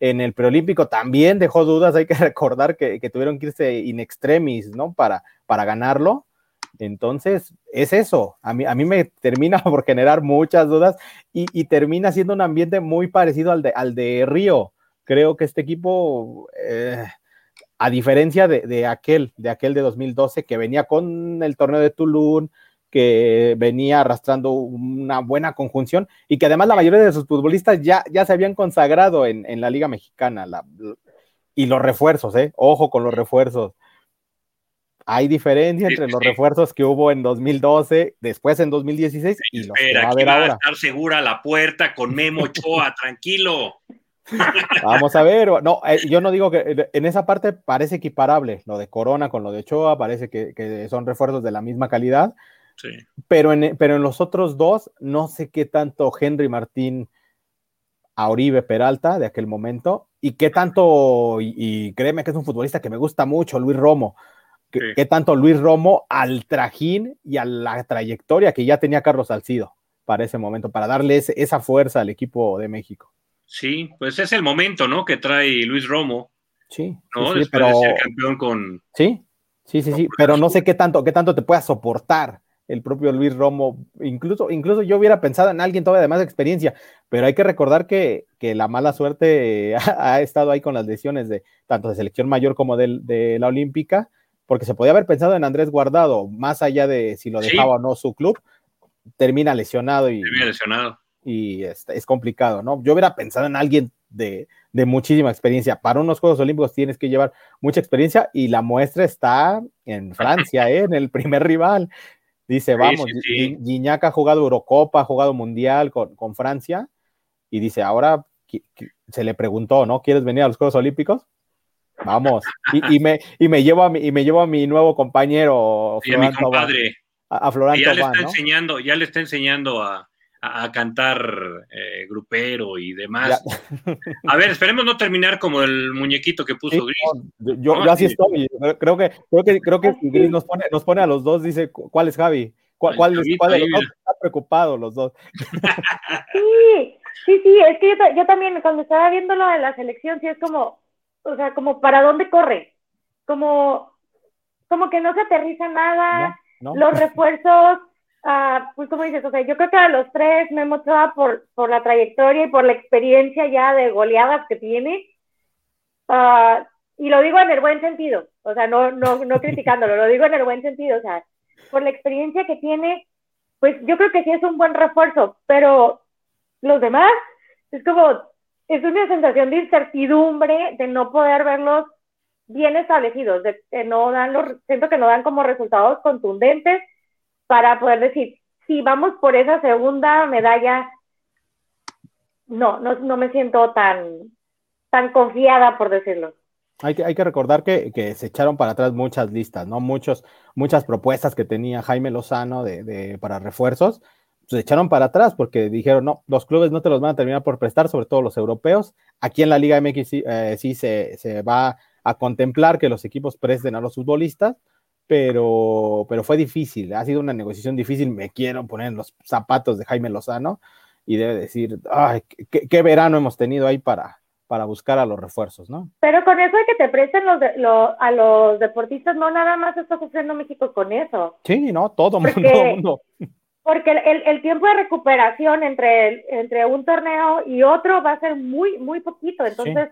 En el preolímpico también dejó dudas, hay que recordar que, tuvieron que irse in extremis, ¿no? Para, para ganarlo entonces, es eso. A mí, a mí me termina por generar muchas dudas y, termina siendo un ambiente muy parecido al de, al de Río. Creo que este equipo, eh, a diferencia de, aquel, de aquel de 2012, que venía con el torneo de Tulum, que venía arrastrando una buena conjunción y que además la mayoría de sus futbolistas ya, ya se habían consagrado en, la Liga Mexicana. y los refuerzos, ¿eh? Ojo con los refuerzos hay diferencia entre los refuerzos que hubo en 2012, después en 2016 y los que va a va ahora. a estar segura la puerta con Memo Ochoa, tranquilo. Vamos a ver, no, eh, yo no digo que eh, en esa parte parece equiparable, lo de Corona con lo de Ochoa, parece que, son refuerzos de la misma calidad, sí. pero, en, pero en los otros dos, no sé qué tanto Henry Martín a Oribe Peralta de aquel momento, y qué tanto, y créeme que es un futbolista que me gusta mucho, Luis Romo, ¿Qué, tanto Luis Romo al trajín y a la trayectoria que ya tenía Carlos Salcido para ese momento, para darle esa fuerza al equipo de México? Sí, pues es el momento, ¿no? Que trae Luis Romo. Sí, ¿no? sí, pero... de ser campeón con. Sí, sí, sí, sí, pero no sé qué tanto, qué tanto te pueda soportar el propio Luis Romo. Incluso, incluso yo hubiera pensado en alguien todavía de más experiencia, pero hay que recordar que, la mala suerte ha, estado ahí con las lesiones de tanto de selección mayor como de la olímpica porque se podía haber pensado en Andrés Guardado, más allá de si lo dejaba o no su club, termina lesionado y, termina lesionado. y es, es, complicado, ¿no? Yo hubiera pensado en alguien de, de, muchísima experiencia. Para unos Juegos Olímpicos tienes que llevar mucha experiencia y la muestra está en Francia, ¿eh? en el primer rival. Dice, vamos, sí, ha jugado Eurocopa, ha jugado Mundial con, con Francia y dice, ahora se le preguntó, ¿no? ¿Quieres venir a los Juegos Olímpicos? Vamos. Y, y, me, y, me llevo a mi, y me llevo a mi nuevo compañero. A mi compadre. A, ya le está enseñando, ya le está enseñando a, a cantar eh, grupero y demás. A ver, esperemos no terminar como el muñequito que puso Gris. yo, yo así estoy. Creo que, creo que, creo que Gris nos pone, nos pone a los dos, dice, ¿cuál es Javi? ¿Cuál, cuál, es, cuál de los dos? Está preocupado los dos. Sí, sí, sí, es que yo, yo también cuando estaba viendo lo de la selección, sí es como, o sea, como para dónde corre, como, como que no se aterriza nada, los refuerzos, uh, pues como dices, o sea, yo creo que a los tres me mostraba por, por la trayectoria y por la experiencia ya de goleadas que tiene, uh, y lo digo en el buen sentido, o sea, no, no, no criticándolo, lo digo en el buen sentido, o sea, por la experiencia que tiene, pues yo creo que sí es un buen refuerzo, pero los demás, es como, es una sensación de incertidumbre, de no poder verlos bien establecidos, de que no dan los, siento que no dan como resultados contundentes para poder decir, si vamos por esa segunda medalla, no, no, no me siento tan, tan confiada, por decirlo. Hay que, hay que recordar que, que, se echaron para atrás muchas listas, ¿no? Muchos, muchas propuestas que tenía Jaime Lozano de, de, para refuerzos se echaron para atrás porque dijeron, no, los clubes no te los van a terminar por prestar, sobre todo los europeos. Aquí en la Liga MX sí, eh, se, va a contemplar que los equipos presten a los futbolistas, pero, pero fue difícil, ha sido una negociación difícil. Me quiero poner en los zapatos de Jaime Lozano y debe decir, ay, qué, verano hemos tenido ahí para, para buscar a los refuerzos, ¿no? Pero con eso de que te presten los a los deportistas, no nada más está sufriendo México con eso. Sí, no, todo mundo, todo mundo porque el, el, tiempo de recuperación entre, entre un torneo y otro va a ser muy, muy poquito. Entonces,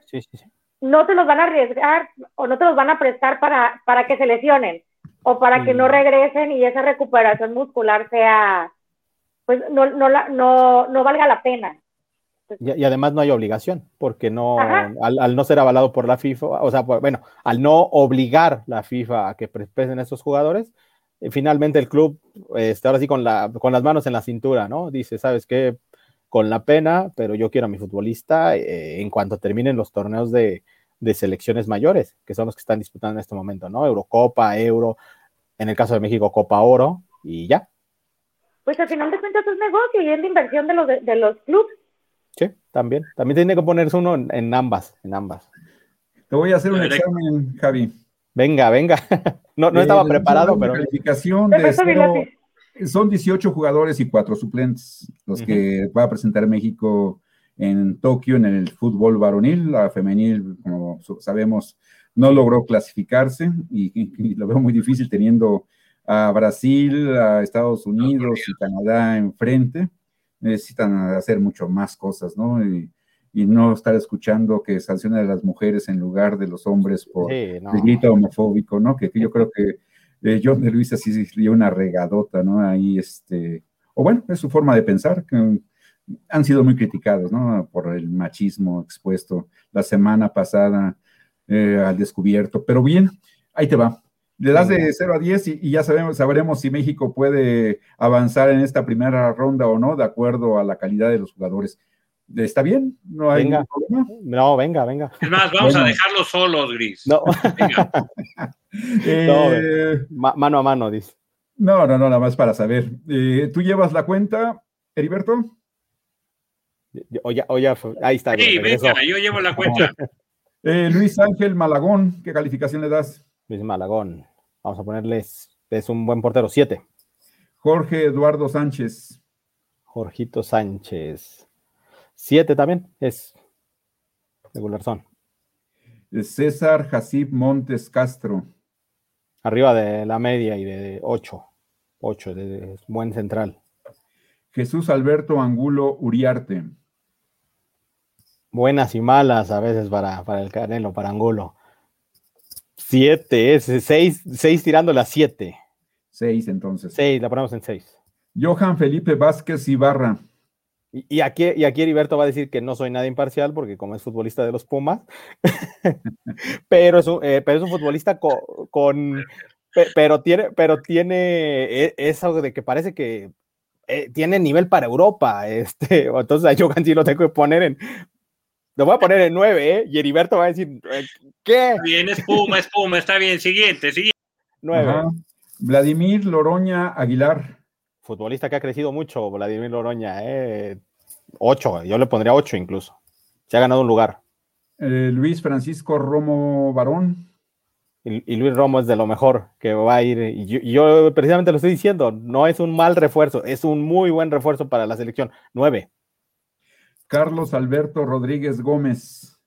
no te los van a arriesgar o no te los van a prestar para, para que se lesionen o para que no regresen y esa recuperación muscular sea, pues no, no, no, no valga la pena. Y, además no hay obligación, porque no, al, al, no ser avalado por la FIFA, o sea, bueno, al no obligar la FIFA a que presten a estos jugadores, finalmente el club, este, ahora sí con, la, con las manos en la cintura, ¿no? Dice, ¿sabes qué? Con la pena, pero yo quiero a mi futbolista eh, en cuanto terminen los torneos de, selecciones mayores, que son los que están disputando en este momento, ¿no? Eurocopa, Euro, en el caso de México, Copa Oro, y ya. pues al final de cuentas es negocio y es la inversión de los, de, los clubes. Sí, también. También tiene que ponerse uno en, ambas, en ambas. Te voy a hacer un examen, Javi. Venga, venga. No, no estaba preparado, pero. Calificación de son 18 jugadores y cuatro suplentes los que va a presentar México en Tokio en el fútbol varonil. La femenil, como sabemos, no logró clasificarse y, lo veo muy difícil teniendo a Brasil, a Estados Unidos y Canadá enfrente. Necesitan hacer mucho más cosas, ¿no? Y, no estar escuchando que sancionan a las mujeres en lugar de los hombres por el grito homofóbico, ¿no? Que, yo creo que eh, John de Luis así dio una regadota, ¿no? Ahí, este, o bueno, es su forma de pensar, que han sido muy criticados, ¿no? Por el machismo expuesto la semana pasada eh, al descubierto. Pero bien, ahí te va. Le das de 0 a 10 y, ya sabemos, sabremos si México puede avanzar en esta primera ronda o no, de acuerdo a la calidad de los jugadores. ¿Está bien? ¿No hay venga. problema? No, venga, venga. Es más, vamos a dejarlos solos, Gris. No. eh, mano a mano, dice. No, no, no, nada más para saber. Eh, ¿Tú llevas la cuenta, Heriberto? O ya, o ya, ahí está. Sí, venga, yo llevo la cuenta. Eh, Luis Ángel Malagón, ¿qué calificación le das? Luis Malagón, vamos a ponerles, es un buen portero, 7. Jorge Eduardo Sánchez. Jorgito Sánchez, 7 también, es regular son. César Jacib Montes Castro. Arriba de la media y de 8. 8, de buen central. Jesús Alberto Angulo Uriarte buenas y malas a veces para, para el Canelo, para Angulo. Siete, es seis, seis tirando a siete. Seis entonces. Seis, la ponemos en seis. Johan Felipe Vázquez Ibarra. Y, aquí, y aquí Heriberto va a decir que no soy nada imparcial porque como es futbolista de los Pumas, pero, es un, eh, pero es un futbolista con, pero tiene, pero tiene e, eso de que parece que eh, tiene nivel para Europa. Este, entonces a Johan sí lo tengo que poner en lo voy a poner en 9, ¿eh? Y Heriberto va a decir, eh, ¿qué? Bien, espuma, espuma, está bien. Siguiente, siguiente. 9. Vladimir Loroña Aguilar. Futbolista que ha crecido mucho, Vladimir Loroña, ¿eh? 8, yo le pondría 8 incluso. Se ha ganado un lugar. Eh, Luis Francisco Romo Barón. Y, Luis Romo es de lo mejor que va a ir. Y yo, yo, precisamente lo estoy diciendo, no es un mal refuerzo, es un muy buen refuerzo para la selección. 9. Carlos Alberto Rodríguez Gómez.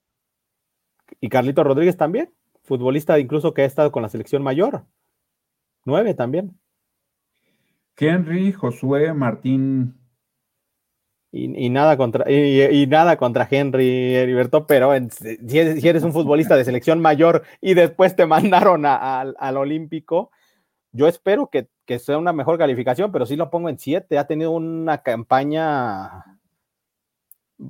Y Carlito Rodríguez también, futbolista incluso que ha estado con la selección mayor. Nueve también. Henry Josué Martín. Y, nada contra y, nada contra Henry Heriberto, pero si, eres, un futbolista de selección mayor y después te mandaron al Olímpico, yo espero que, que, sea una mejor calificación, pero sí lo pongo en siete. Ha tenido una campaña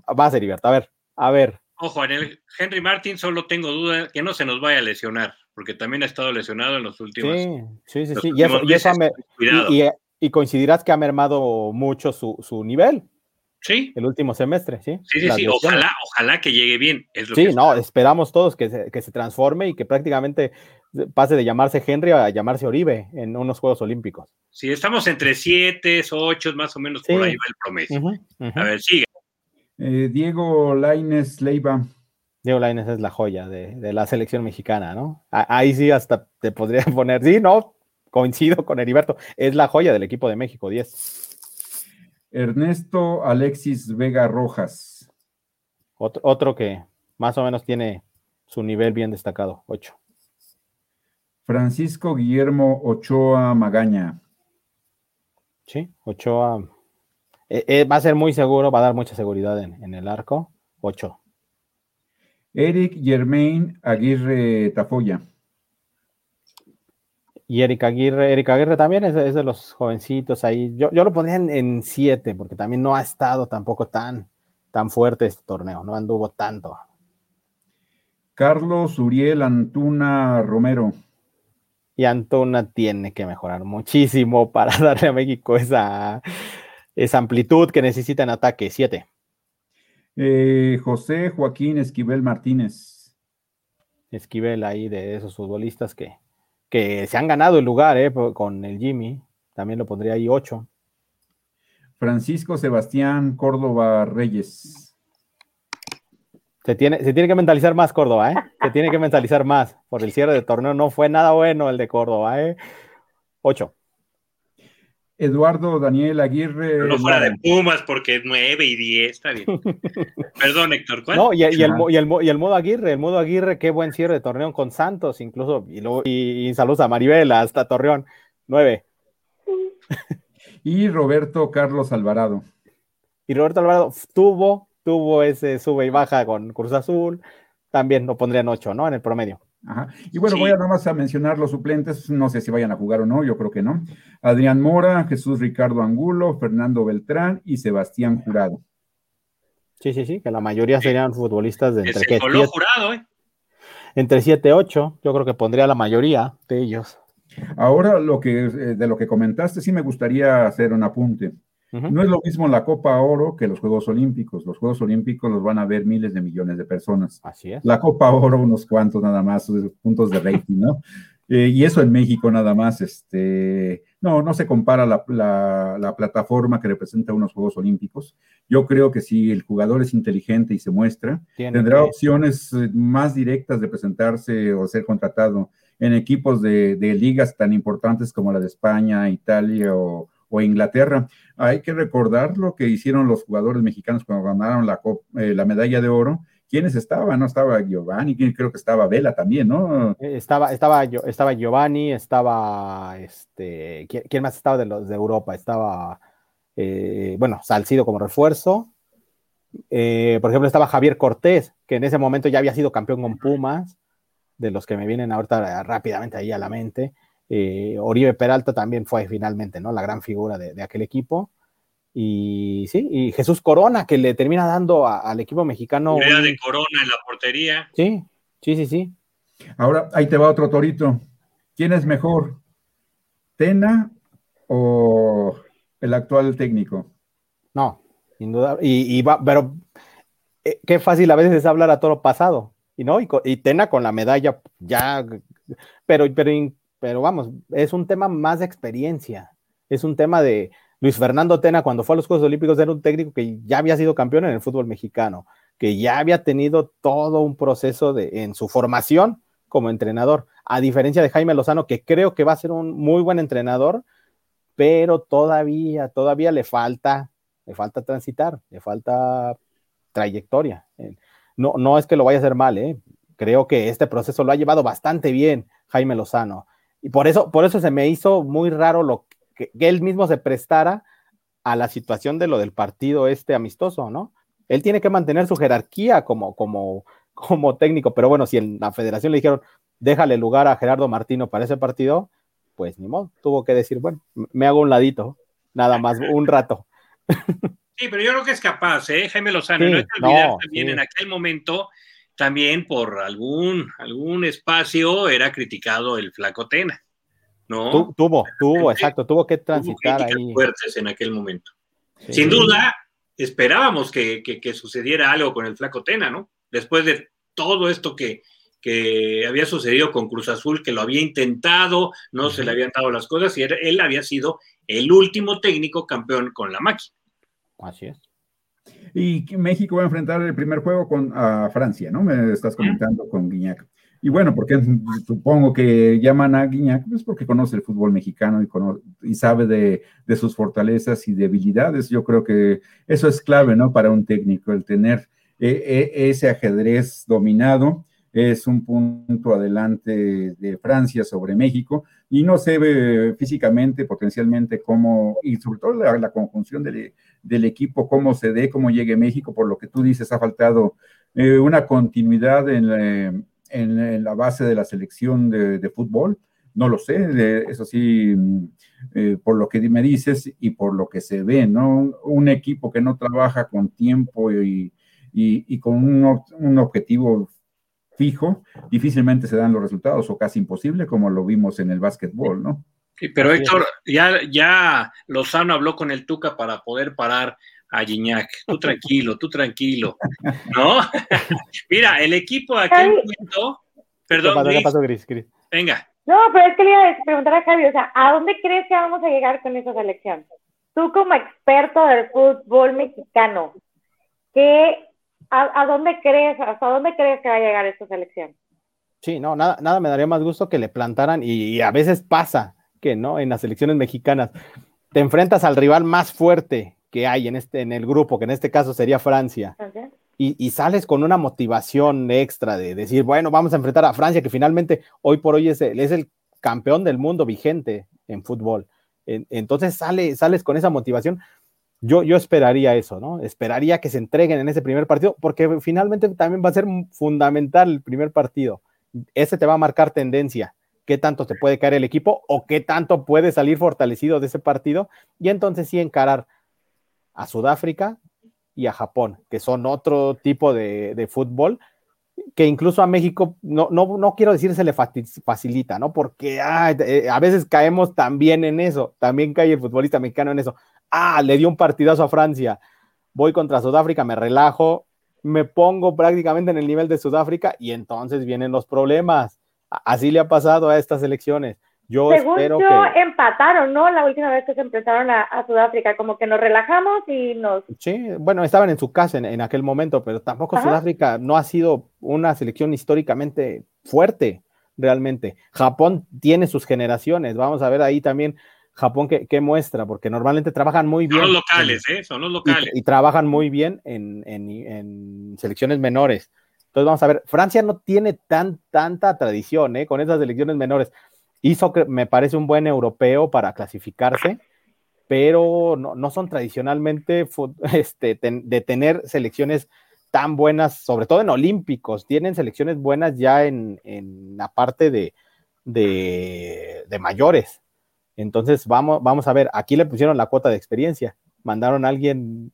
va a ser Heriberto. A ver, a ver. Ojo, en el Henry Martin solo tengo duda que no se nos vaya a lesionar, porque también ha estado lesionado en los últimos. Sí, sí, sí. Y, coincidirás que ha mermado mucho su, nivel. Sí. El último semestre, sí. Sí, sí, sí. Ojalá, ojalá que llegue bien. sí, no, esperamos todos que se, que se transforme y que prácticamente pase de llamarse Henry a llamarse Oribe en unos Juegos Olímpicos. Sí, estamos entre siete, ocho, más o menos por ahí va el promedio. A ver, sigue. Eh, Diego Laines Leiva. Diego Laines es la joya de, la selección mexicana, ¿no? Ahí sí hasta te podría poner, sí, no, coincido con Heriberto, es la joya del equipo de México, 10. Ernesto Alexis Vega Rojas. Otro, otro que más o menos tiene su nivel bien destacado, 8. Francisco Guillermo Ochoa Magaña. Sí, Ochoa eh, eh, va a ser muy seguro, va a dar mucha seguridad en, el arco. 8. Eric Germain Aguirre Tafoya. Y Eric Aguirre, Eric Aguirre también es, de los jovencitos ahí. Yo, lo pondría en 7, porque también no ha estado tampoco tan, tan fuerte este torneo, no anduvo tanto. Carlos Uriel Antuna Romero. Y Antuna tiene que mejorar muchísimo para darle a México esa, esa amplitud que necesita en ataque. Siete. Eh, José Joaquín Esquivel Martínez. Esquivel ahí de esos futbolistas que, que se han ganado el lugar eh, con el Jimmy. También lo pondría ahí ocho. Francisco Sebastián Córdoba Reyes. Se tiene, se tiene que mentalizar más Córdoba, ¿eh? Se tiene que mentalizar más. Por el cierre de torneo no fue nada bueno el de Córdoba, ¿eh? Ocho. Eduardo Daniel Aguirre. No fuera de Pumas porque nueve y diez, está bien. Perdón, Héctor, ¿cuál? No, y, el, y, el, modo Aguirre, el modo Aguirre, qué buen cierre de torneo con Santos, incluso, y, y, saludos a Maribel, hasta Torreón, nueve. Y Roberto Carlos Alvarado. Y Roberto Alvarado tuvo, tuvo ese sube y baja con Cruz Azul, también lo pondrían ocho, ¿no? En el promedio. Y bueno, voy a nada más a mencionar los suplentes, no sé si vayan a jugar o no, yo creo que no. Adrián Mora, Jesús Ricardo Angulo, Fernando Beltrán y Sebastián Jurado. Sí, sí, sí, que la mayoría serían futbolistas de entre, jurado, ¿eh? entre 7 y 8, yo creo que pondría la mayoría de ellos. Ahora, lo que, eh, de lo que comentaste, sí me gustaría hacer un apunte. No es lo mismo la Copa Oro que los Juegos Olímpicos. Los Juegos Olímpicos los van a ver miles de millones de personas. Así es. La Copa Oro, unos cuantos nada más, puntos de rating, ¿no? Eh, y eso en México nada más, este, no, no se compara la, la, plataforma que representa unos Juegos Olímpicos. Yo creo que si el jugador es inteligente y se muestra, tendrá opciones eh, más directas de presentarse o ser contratado en equipos de, de ligas tan importantes como la de España, Italia o, o Inglaterra. Hay que recordar lo que hicieron los jugadores mexicanos cuando ganaron la, eh, la medalla de oro. ¿Quiénes estaban? ¿No estaba Giovanni? Creo que estaba Vela también, ¿no? Eh, estaba, estaba, estaba Giovanni, estaba, este, ¿quién, más estaba de los de Europa? Estaba, eh, bueno, Salcido como refuerzo. por ejemplo, estaba Javier Cortés, que en ese momento ya había sido campeón con Pumas, de los que me vienen ahorita rápidamente ahí a la mente. Eh, Oribe Peralta también fue finalmente, ¿no? La gran figura de, aquel equipo. Y sí, y Jesús Corona, que le termina dando al equipo mexicano. de Corona en la portería. Sí, sí, sí, sí. Ahora, ahí te va otro torito. ¿Quién es mejor? ¿Tena o el actual técnico? No, sin duda. Y, va, pero eh, qué fácil a veces es hablar a todo pasado. Y no, y, Tena con la medalla ya, pero, pero pero vamos, es un tema más de experiencia, es un tema de Luis Fernando Tena cuando fue a los Juegos Olímpicos era un técnico que ya había sido campeón en el fútbol mexicano, que ya había tenido todo un proceso de, en su formación como entrenador, a diferencia de Jaime Lozano, que creo que va a ser un muy buen entrenador, pero todavía, todavía le falta, le falta transitar, le falta trayectoria. No, no es que lo vaya a hacer mal, ¿eh? creo que este proceso lo ha llevado bastante bien Jaime Lozano. Y por eso, por eso se me hizo muy raro lo que, él mismo se prestara a la situación de lo del partido este amistoso, ¿no? Él tiene que mantener su jerarquía como, como, como técnico, pero bueno, si en la federación le dijeron, déjale lugar a Gerardo Martino para ese partido, pues ni modo, tuvo que decir, bueno, me hago un ladito, nada más, un rato. Sí, pero yo creo que es capaz, ¿eh? Jaime Lozano, no hay que olvidar también en aquel momento también por algún, algún espacio era criticado el flaco Tena. ¿no? tuvo, tuvo, exacto, tuvo que transitar ahí. fuertes en aquel momento. Sin duda, esperábamos que, sucediera algo con el flaco Tena, ¿no? Después de todo esto que, que había sucedido con Cruz Azul, que lo había intentado, no se le habían dado las cosas, y él había sido el último técnico campeón con la máquina. Así es. Y México va a enfrentar el primer juego con a Francia, ¿no? Me estás comentando con Guiñac. Y bueno, porque supongo que llaman a Guiñac, pues porque conoce el fútbol mexicano y, y sabe de, de, sus fortalezas y debilidades. Yo creo que eso es clave, ¿no? Para un técnico, el tener e, e, ese ajedrez dominado es un punto adelante de Francia sobre México y no se ve físicamente, potencialmente, cómo, y sobre todo la, conjunción del equipo, cómo se dé, cómo llegue México, por lo que tú dices, ha faltado eh, una continuidad en, en, la base de la selección de, fútbol. No lo sé, eso sí, eh, por lo que me dices y por lo que se ve, ¿no? Un equipo que no trabaja con tiempo y, y, con un, un objetivo fijo, difícilmente se dan los resultados o casi imposible, como lo vimos en el básquetbol, ¿no? Sí, pero Héctor, ya, ya Lozano habló con el Tuca para poder parar a Gignac. Tú tranquilo, tú tranquilo, ¿no? Mira, el equipo de aquel momento, perdón, ¿Qué pasó, Gris, venga. No, pero es que le iba a preguntar a Javi, o sea, ¿a dónde crees que vamos a llegar con esa selección? tú como experto del fútbol mexicano, ¿qué, a, dónde crees, hasta dónde crees que va a llegar esta selección? Sí, no, nada, nada me daría más gusto que le plantaran, y, a veces pasa que no, en las selecciones mexicanas, te enfrentas al rival más fuerte que hay en, este, en el grupo, que en este caso sería Francia. Y, sales con una motivación extra de decir, bueno, vamos a enfrentar a Francia, que finalmente hoy por hoy es es el campeón del mundo vigente en fútbol. entonces sale, sales con esa motivación. Yo, yo esperaría eso, ¿no? Esperaría que se entreguen en ese primer partido, porque finalmente también va a ser fundamental el primer partido. Ese te va a marcar tendencia, qué tanto te puede caer el equipo o qué tanto puede salir fortalecido de ese partido, y entonces sí encarar a Sudáfrica y a Japón, que son otro tipo de, de fútbol que incluso a México, no, no, no quiero decir se le facilita, ¿no? Porque eh, a veces caemos también en eso, también cae el futbolista mexicano en eso. Ah, le dio un partidazo a Francia, voy contra Sudáfrica, me relajo, me pongo prácticamente en el nivel de Sudáfrica y entonces vienen los problemas. Así le ha pasado a estas elecciones. Yo Según espero yo, empataron, ¿no? La última vez que se enfrentaron a, Sudáfrica, como que nos relajamos y nos... Sí, bueno, estaban en su casa en, aquel momento, pero tampoco Sudáfrica no ha sido una selección históricamente fuerte, realmente. Japón tiene sus generaciones, vamos a ver ahí también Japón qué, muestra, porque normalmente trabajan muy bien. Son los locales, ¿eh? Son los locales. Y, trabajan muy bien en, en, selecciones menores. Entonces vamos a ver, Francia no tiene tan, tanta tradición, ¿eh? Con esas selecciones menores hizo, me parece, un buen europeo para clasificarse, pero no, son tradicionalmente este, de tener selecciones tan buenas, sobre todo en olímpicos, tienen selecciones buenas ya en, la parte de, de, mayores. Entonces, vamos, vamos a ver, aquí le pusieron la cuota de experiencia, mandaron a alguien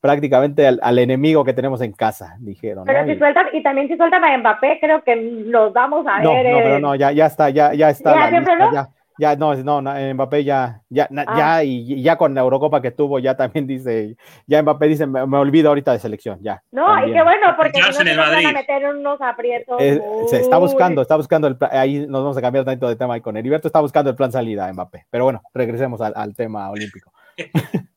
prácticamente al, enemigo que tenemos en casa, dijeron. Pero si sueltan, y también si sueltan a Mbappé, creo que los vamos a ver. No, pero no, ya, ya está, ya, ya está. ¿Ya, no? ya, ya, no, no, Mbappé ya, ya, ah. ya, y ya con la Eurocopa que tuvo, ya también dice, ya Mbappé dice, me, olvido ahorita de selección, ya. No, y qué bueno, porque si no se van a meter unos aprietos. Eh, se está buscando, está buscando, el, ahí nos vamos a cambiar tanto de tema ahí con Heriberto, está buscando el plan salida Mbappé. Pero bueno, regresemos al, al tema olímpico.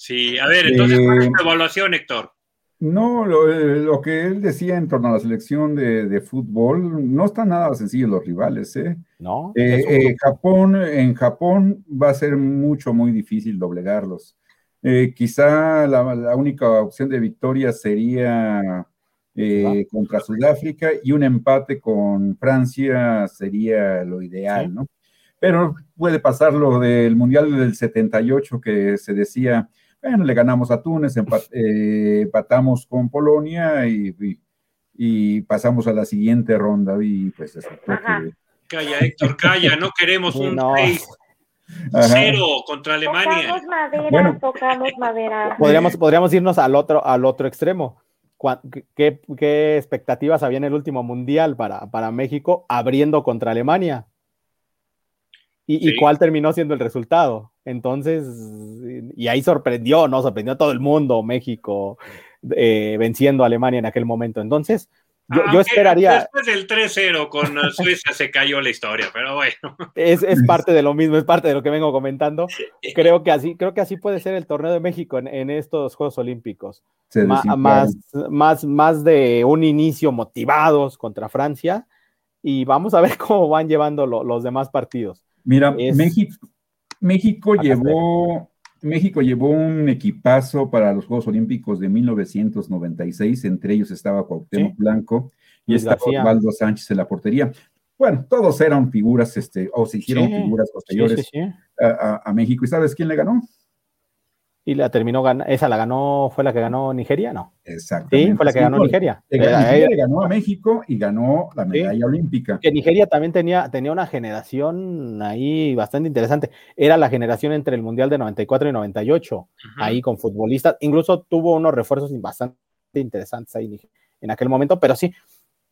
Sí, a ver, entonces, ¿cuál es tu evaluación, Héctor? No, eh, lo, que él decía en torno a la selección de, fútbol, no está nada sencillo los rivales, ¿eh? No. Eh, eh, Japón, en Japón va a ser mucho, muy difícil doblegarlos. quizá la, única opción de victoria sería contra Sudáfrica y un empate con Francia sería lo ideal, ¿no? Pero puede pasar lo del Mundial del 78 que se decía, bueno, le ganamos a Túnez, eh, empatamos con Polonia y, y, pasamos a la siguiente ronda y pues eso. Calla, Héctor, calla, no queremos un no. cero contra Alemania. Tocamos madera, tocamos madera. Podríamos, podríamos irnos al otro, al otro extremo. ¿Qué, ¿Qué, expectativas había en el último mundial para, para México abriendo contra Alemania? ¿Y, cuál terminó siendo el resultado? Entonces, y ahí sorprendió, ¿no? Sorprendió a todo el mundo México eh, venciendo a Alemania en aquel momento. Entonces, yo, esperaría. Después del 3-0 con Suecia se cayó la historia, pero bueno. Es, parte de lo mismo, es parte de lo que vengo comentando. Creo que así, creo que así puede ser el torneo de México en, estos Juegos Olímpicos. más, más, más de un inicio motivados contra Francia y vamos a ver cómo van llevando los demás partidos. Mira, México, México llevó, México llevó un equipazo para los Juegos Olímpicos de 1996, entre ellos estaba Cuauhtémoc Blanco y estaba Osvaldo Sánchez en la portería. Bueno, todos eran figuras, este, o se hicieron figuras posteriores a, México. ¿Y sabes quién le ganó? Y la terminó ganando, esa la ganó, fue la que ganó Nigeria, ¿no? Exactamente. Sí, fue la que ganó Nigeria. Nigeria ganó a México y ganó la medalla olímpica. Que Nigeria también tenía, tenía una generación ahí bastante interesante. Era la generación entre el Mundial de 94 y 98, ahí con futbolistas. Incluso tuvo unos refuerzos bastante interesantes ahí en aquel momento, pero sí,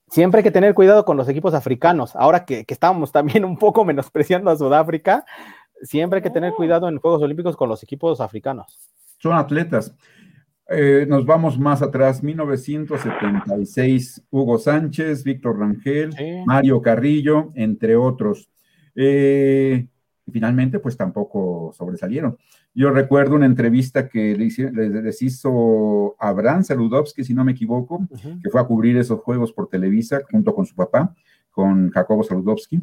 siempre hay que tener cuidado con los equipos africanos. Ahora que, que estábamos también un poco menospreciando a Sudáfrica, siempre hay que tener cuidado en Juegos Olímpicos con los equipos africanos. Son atletas. Eh, nos vamos más atrás, 1976, Hugo Sánchez, Víctor Rangel, Mario Carrillo, entre otros. Eh, y finalmente pues tampoco sobresalieron. Yo recuerdo una entrevista que les hizo Abraham Saludowski, si no me equivoco, que fue a cubrir esos juegos por Televisa junto con su papá, con Jacobo Saludowski,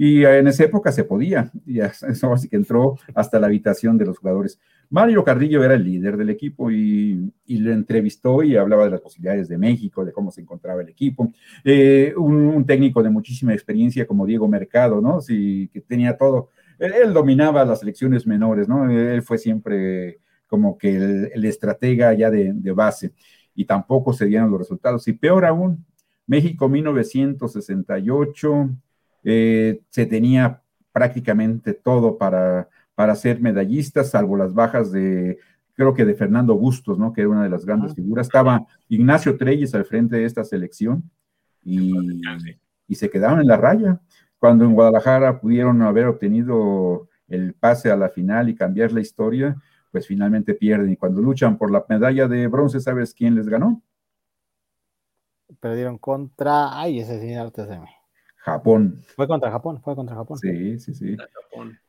y en esa época se podía, y eso así que entró hasta la habitación de los jugadores. Mario Carrillo era el líder del equipo y, y lo entrevistó y hablaba de las posibilidades de México, de cómo se encontraba el equipo. Eh, un, técnico de muchísima experiencia como Diego Mercado, ¿no? Sí, que tenía todo. Él, dominaba las selecciones menores, ¿no? Él fue siempre como que el, estratega ya de, de, base y tampoco se dieron los resultados. Y peor aún, México 1968 eh, se tenía prácticamente todo para, para ser medallistas, salvo las bajas de, creo que de Fernando Bustos, ¿no? Que era una de las grandes figuras. Estaba Ignacio Treyes al frente de esta selección y, y se quedaron en la raya. Cuando en Guadalajara pudieron haber obtenido el pase a la final y cambiar la historia, pues finalmente pierden. Y cuando luchan por la medalla de bronce, ¿sabes quién les ganó? Perdieron contra. Ay, ese señor te se me. Japón. Fue contra Japón, fue contra Japón. Sí, sí, sí.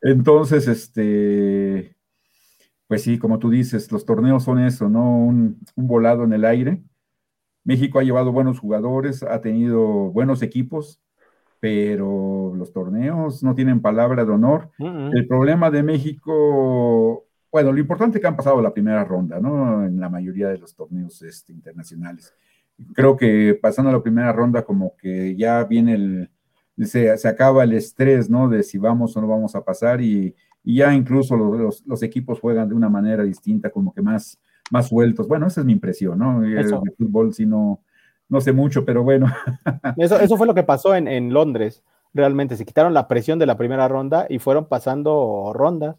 Entonces, este, pues sí, como tú dices, los torneos son eso, ¿no? Un, volado en el aire. México ha llevado buenos jugadores, ha tenido buenos equipos, pero los torneos no tienen palabra de honor. El problema de México, bueno, lo importante es que han pasado la primera ronda, ¿no? En la mayoría de los torneos este, internacionales. Creo que pasando la primera ronda, como que ya viene el, se, acaba el estrés, ¿no? De si vamos o no vamos a pasar y, ya incluso los, equipos juegan de una manera distinta, como que más, más sueltos. Bueno, esa es mi impresión, ¿no? El, fútbol sí no, no sé mucho, pero bueno. Eso, eso fue lo que pasó en, Londres, realmente. Se quitaron la presión de la primera ronda y fueron pasando rondas.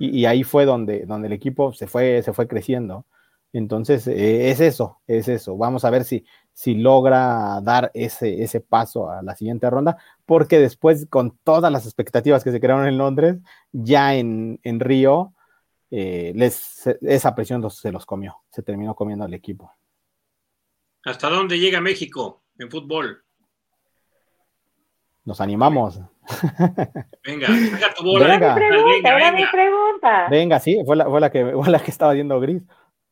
Y, ahí fue donde, donde el equipo se fue, se fue creciendo. Entonces, eh, es eso, es eso. Vamos a ver si, si logra dar ese, ese paso a la siguiente ronda, porque después, con todas las expectativas que se crearon en Londres, ya en, en Río, eh, les, esa presión se los comió, se terminó comiendo al equipo. ¿Hasta dónde llega México en fútbol? Nos animamos. Venga, venga tu bola. Venga. Mi pregunta, venga, mi pregunta. Venga, sí, fue la, fue la, que, fue la que estaba viendo Gris.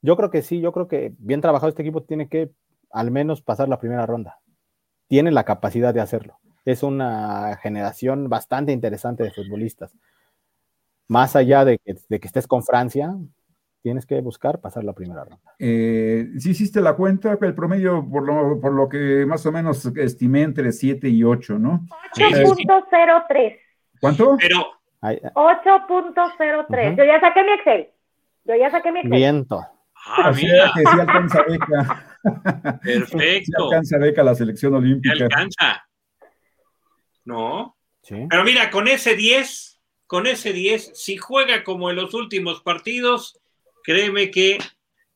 Yo creo que sí, yo creo que bien trabajado este equipo tiene que al menos pasar la primera ronda. Tiene la capacidad de hacerlo. Es una generación bastante interesante de futbolistas. Más allá de que, estés con Francia, tienes que buscar pasar la primera ronda. Eh, si hiciste la cuenta, el promedio, por lo, por lo que más o menos estimé, entre 7 y 8, ¿no? 8.03. ¿Cuánto? Pero. 8.03. Yo ya saqué mi Excel. Yo ya saqué mi Excel. Viento. Ah, mira. que sí alcanza beca. Perfecto. alcanza beca la selección olímpica. alcanza. ¿No? Sí. Pero mira, con ese 10, con ese 10, si juega como en los últimos partidos, créeme que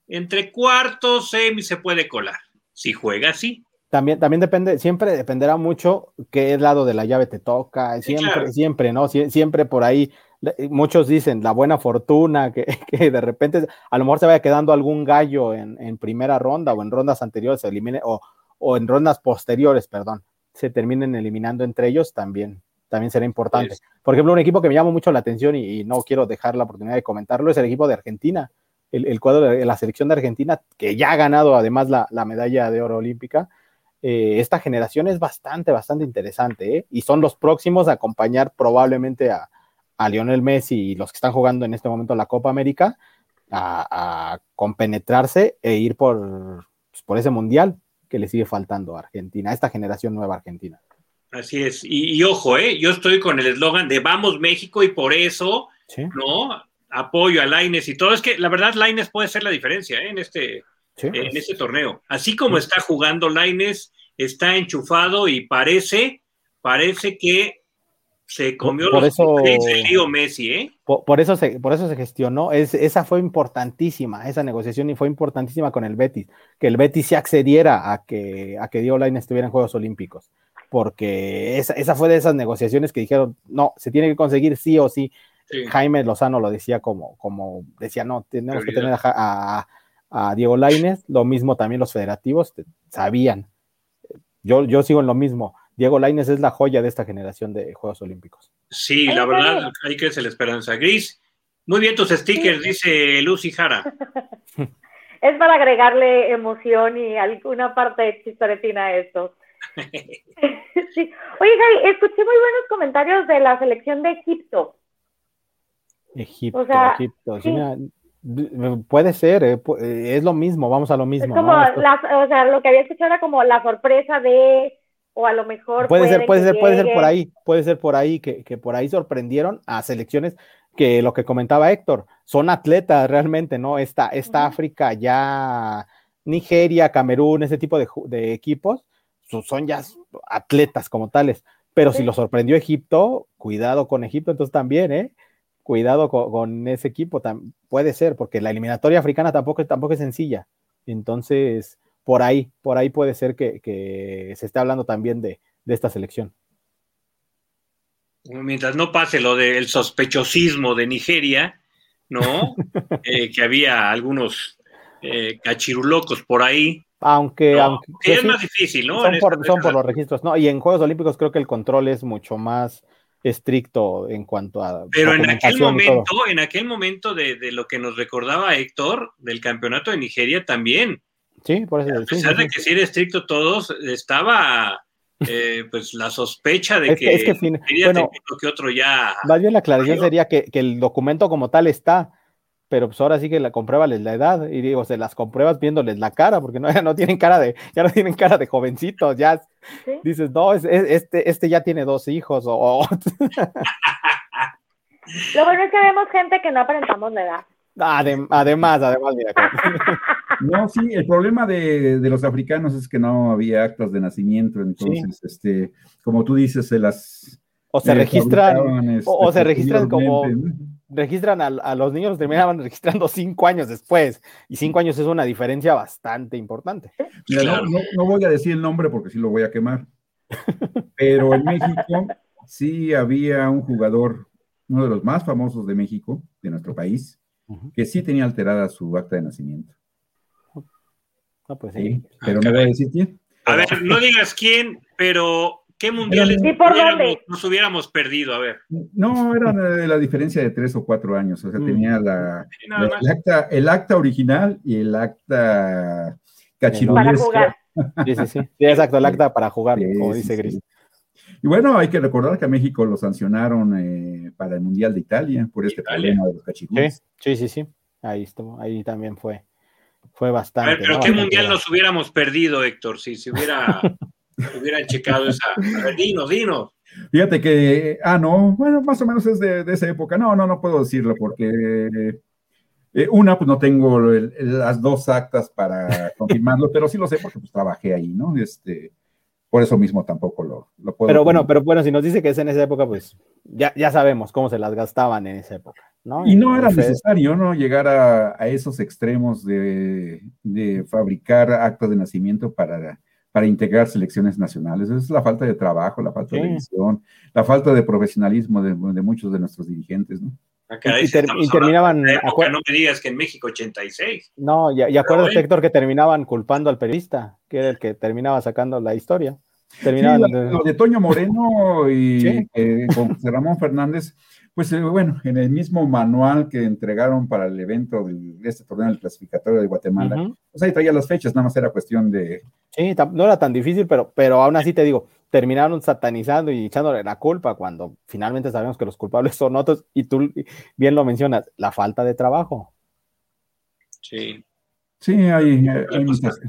entre cuartos, semi se puede colar. Si juega así. También, también depende, siempre dependerá mucho qué lado de la llave te toca, siempre, siempre, ¿no? siempre por ahí muchos dicen la buena fortuna, que, de repente a lo mejor se vaya quedando algún gallo en, primera ronda o en rondas anteriores, se elimine, o, o, en rondas posteriores, perdón, se terminen eliminando entre ellos también. También será importante. Por ejemplo, un equipo que me llama mucho la atención y, no quiero dejar la oportunidad de comentarlo es el equipo de Argentina. El, cuadro de la selección de Argentina, que ya ha ganado además la, medalla de oro olímpica, eh, esta generación es bastante, bastante interesante, ¿eh? y son los próximos a acompañar probablemente a, a Lionel Messi y los que están jugando en este momento la Copa América a, compenetrarse e ir por, pues, por ese mundial que le sigue faltando a Argentina, a esta generación nueva Argentina. Así es. Y, ojo, ¿eh? yo estoy con el eslogan de Vamos México y por eso, ¿no? Apoyo a Laines y todo. Es que la verdad, Laines puede ser la diferencia ¿eh? en, este, en este torneo. Así como está jugando Laines, está enchufado y parece, parece que se comió por los eso, Messi, ¿eh? Por, eso se, por eso se gestionó, es, esa fue importantísima, esa negociación y fue importantísima con el Betis, que el Betis se accediera a que, a que Diego Lainez estuviera en Juegos Olímpicos, porque esa, esa, fue de esas negociaciones que dijeron, no, se tiene que conseguir sí o sí. Jaime Lozano lo decía como, como decía, no, tenemos que tener a, a, Diego Lainez, lo mismo también los federativos sabían. Yo, yo sigo en lo mismo Diego Laines es la joya de esta generación de Juegos Olímpicos. Sí, la verdad, hay que ser la esperanza. Gris, muy bien tus stickers, dice Lucy Jara. es para agregarle emoción y alguna parte de chistoretina a esto. sí. Oye, Gaby, escuché muy buenos comentarios de la selección de Egipto. Egipto, Egipto. puede ser, eh, eh, es lo mismo, vamos a lo mismo. Es como, o sea, lo que había escuchado era como la sorpresa de, o a lo mejor. Puede, ser, puede ser, puede ser por ahí, puede ser por ahí, que, que por ahí sorprendieron a selecciones que lo que comentaba Héctor, son atletas realmente, ¿no? Esta, esta África ya, Nigeria, Camerún, ese tipo de, equipos, son ya atletas como tales. Pero si lo sorprendió Egipto, cuidado con Egipto, entonces también, ¿eh? Cuidado con, ese equipo, puede ser, porque la eliminatoria africana tampoco, tampoco es sencilla. Entonces, por ahí, por ahí puede ser que, se esté hablando también de esta selección. Mientras no pase lo del sospechosismo de Nigeria, ¿no? Eh, que había algunos eh, cachirulocos por ahí. Aunque, aunque es más difícil, ¿no? Son, por, los registros, ¿no? Y en Juegos Olímpicos creo que el control es mucho más estricto en cuanto a. Pero en aquel momento, en aquel momento de, lo que nos recordaba Héctor, del campeonato de Nigeria también. Sí, por eso. A pesar de que si era estricto todos, estaba eh, pues la sospecha de que, es que, bueno, que otro ya. Más bien la aclaración sería que, el documento como tal está, pero pues ahora sí que la compruébales la edad y digo, se las compruebas viéndoles la cara, porque no, ya no tienen cara de, ya no tienen cara de jovencitos, ya dices, no, este, este ya tiene dos hijos o... Lo bueno es que vemos gente que no aparentamos la edad. Además, además, mira. No, sí, el problema de, los africanos es que no había actas de nacimiento, entonces, este, como tú dices, se las... O se registran, este, o, se registran como... Registran a, los niños, terminaban registrando cinco años después, y cinco años es una diferencia bastante importante. Mira, no, voy a decir el nombre porque sí lo voy a quemar, pero en México sí había un jugador, uno de los más famosos de México, de nuestro país, que sí tenía alterada su acta de nacimiento. No, pues sí. pero no voy a decir quién. A ver, no digas quién, pero ¿qué mundiales nos hubiéramos perdido? A ver. No, era la diferencia de tres o cuatro años. O sea, mm. tenía la, el, acta, el acta original y el acta cachirulesca. Para jugar. Sí, sí, sí. Sí, exacto, el acta para jugar, como dice Gris. Y bueno, hay que recordar que a México lo sancionaron eh, para el Mundial de Italia por este problema de los cachirules. Sí, sí, sí. Ahí estuvo, ahí también fue fue bastante. A ver, pero ¿qué mundial nos hubiéramos perdido, Héctor? Si se hubiera, hubieran checado esa. A ver, dinos, dinos. Fíjate que, ah, no, bueno, más o menos es de, esa época. No, no, no puedo decirlo porque eh, una, pues no tengo las dos actas para confirmarlo, pero sí lo sé porque pues trabajé ahí, ¿no? Este, por eso mismo tampoco lo, lo puedo. Pero bueno, pero bueno, si nos dice que es en esa época, pues ya, ya sabemos cómo se las gastaban en esa época. Y no era necesario, ¿no? Llegar a, esos extremos de, fabricar actos de nacimiento para, para integrar selecciones nacionales. Es la falta de trabajo, la falta de visión, la falta de profesionalismo de, muchos de nuestros dirigentes, ¿no? Ah, y, terminaban. no me digas que en México 86. No, y, acuérdate, Héctor, que terminaban culpando al periodista, que era el que terminaba sacando la historia. Terminaban lo de Toño Moreno y eh, con Ramón Fernández pues eh, bueno, en el mismo manual que entregaron para el evento de este torneo del clasificatorio de Guatemala, pues ahí traía las fechas, nada más era cuestión de... Sí, no era tan difícil, pero, pero aún así te digo, terminaron satanizando y echándole la culpa cuando finalmente sabemos que los culpables son otros y tú bien lo mencionas, la falta de trabajo. Sí. Sí, hay,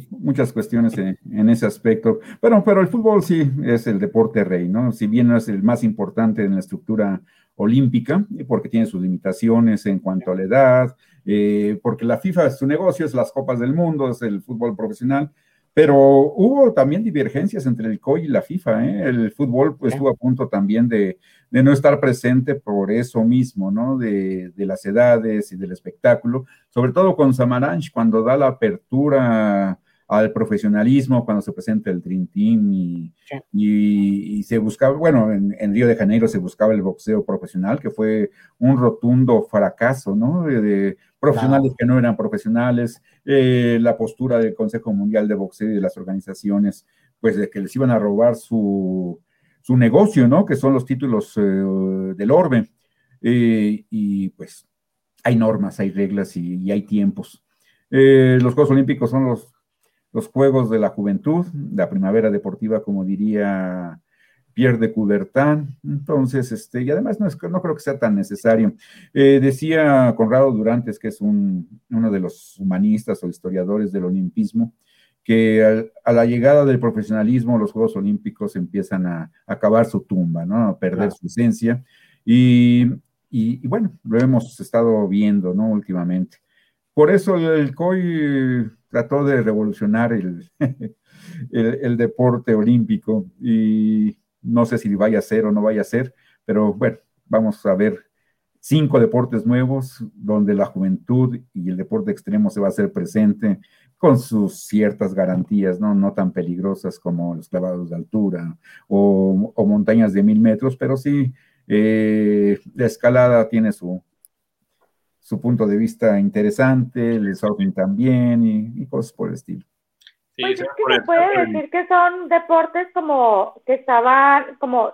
muchas, cuestiones en, ese aspecto. Bueno, pero el fútbol sí es el deporte rey, ¿no? Si bien no es el más importante en la estructura olímpica, porque tiene sus limitaciones en cuanto a la edad, eh, porque la FIFA es su negocio, es las Copas del Mundo, es el fútbol profesional, pero hubo también divergencias entre el COI y la FIFA. ¿eh? El fútbol pues, estuvo a punto también de, no estar presente por eso mismo, ¿no? De, de, las edades y del espectáculo, sobre todo con Samaranch, cuando da la apertura al profesionalismo cuando se presenta el Dream Team y, y, se buscaba, bueno, en, Río de Janeiro se buscaba el boxeo profesional, que fue un rotundo fracaso, ¿no? De, profesionales que no eran profesionales, eh, la postura del Consejo Mundial de Boxeo y de las organizaciones pues de que les iban a robar su, su negocio, ¿no? Que son los títulos eh, del orbe. Eh, y pues hay normas, hay reglas y, hay tiempos. Los Juegos Olímpicos son los, los Juegos de la Juventud, la primavera deportiva, como diría Pierre de Coubertin. Entonces, este, y además no, es, no creo que sea tan necesario. decía Conrado Durantes, que es un, uno de los humanistas o historiadores del olimpismo, que a, la llegada del profesionalismo los Juegos Olímpicos empiezan a, acabar su tumba, ¿no? A perder su esencia. Y, y, bueno, lo hemos estado viendo, ¿no? Últimamente. Por eso el COI trató de revolucionar el, el, deporte olímpico y no sé si vaya a ser o no vaya a ser, pero bueno, vamos a ver cinco deportes nuevos donde la juventud y el deporte extremo se va a hacer presente con sus ciertas garantías, ¿no? No tan peligrosas como los clavados de altura o, montañas de mil metros, pero sí eh, la escalada tiene su, su punto de vista interesante, el surfing también y, cosas por el estilo. pues es que se puede decir que son deportes como que estaban, como,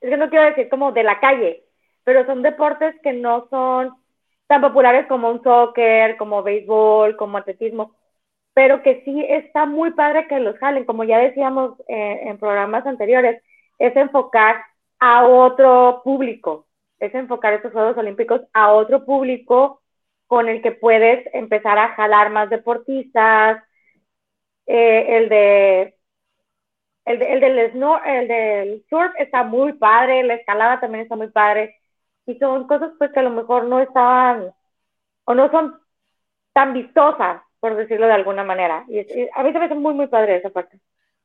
es que no quiero decir como de la calle, pero son deportes que no son tan populares como un soccer, como béisbol, como atletismo, pero que sí está muy padre que los jalen, como ya decíamos eh, en programas anteriores, es enfocar a otro público, es enfocar estos Juegos Olímpicos a otro público con el que puedes empezar a jalar más deportistas, eh, el de el, de, el, del el del surf está muy padre, la escalada también está muy padre, y son cosas pues que a lo mejor no estaban o no son tan vistosas por decirlo de alguna manera. Y, a mí se me hace muy, muy padre esa parte.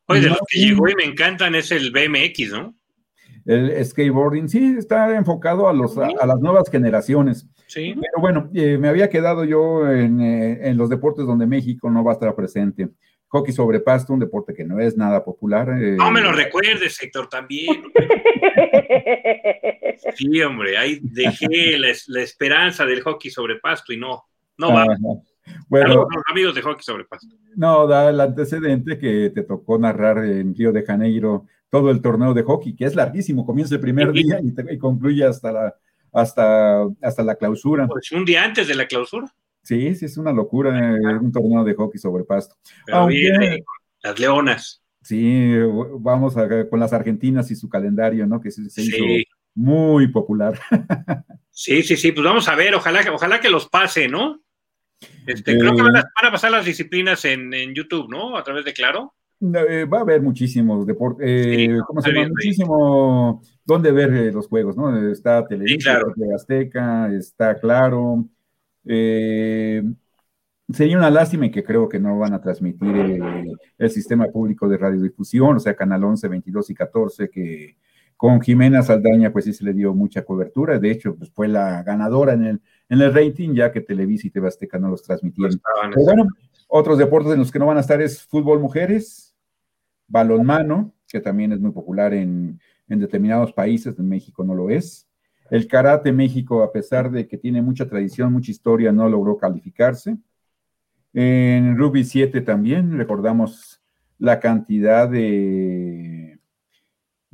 Oye, de los que llegó y me encantan es el BMX, ¿no? El skateboarding, sí, está enfocado a, los, a, las nuevas generaciones. Sí. Pero bueno, eh, me había quedado yo en, eh, en, los deportes donde México no va a estar presente. Hockey sobre pasto, un deporte que no es nada popular. Eh, no me lo recuerdes, Héctor, también. sí, hombre, ahí dejé la, la, esperanza del hockey sobre pasto y no, no va. Bueno, amigos de hockey sobre No, da el antecedente que te tocó narrar en Río de Janeiro todo el torneo de hockey, que es larguísimo, comienza el primer día y, concluye hasta la, hasta, hasta la clausura. Pues un día antes de la clausura. Sí, sí, es una locura eh, un torneo de hockey sobre pasto. las leonas. Sí, vamos a, con las argentinas y su calendario, ¿no? Que se, hizo muy popular. sí, sí, sí, pues vamos a ver, ojalá, ojalá que los pase, ¿no? Este, creo que van a, pasar las disciplinas en, YouTube, ¿no? A través de Claro. Eh, va a haber muchísimos deportes, eh, ¿cómo se llama? Muchísimo dónde ver eh, los juegos, ¿no? Está Televisa, Azteca, está Claro. sería una lástima y que creo que no van a transmitir el sistema público de radiodifusión, o sea, Canal 11, 22 y 14, que con Jimena Saldaña, pues sí se le dio mucha cobertura. De hecho, pues fue la ganadora en el, en el rating, ya que Televisa y TV Azteca no los transmitieron. bueno, otros deportes en los que no van a estar es fútbol mujeres, balonmano, que también es muy popular en, en determinados países, en México no lo es. El karate México, a pesar de que tiene mucha tradición, mucha historia, no logró calificarse. En rugby 7 también recordamos la cantidad de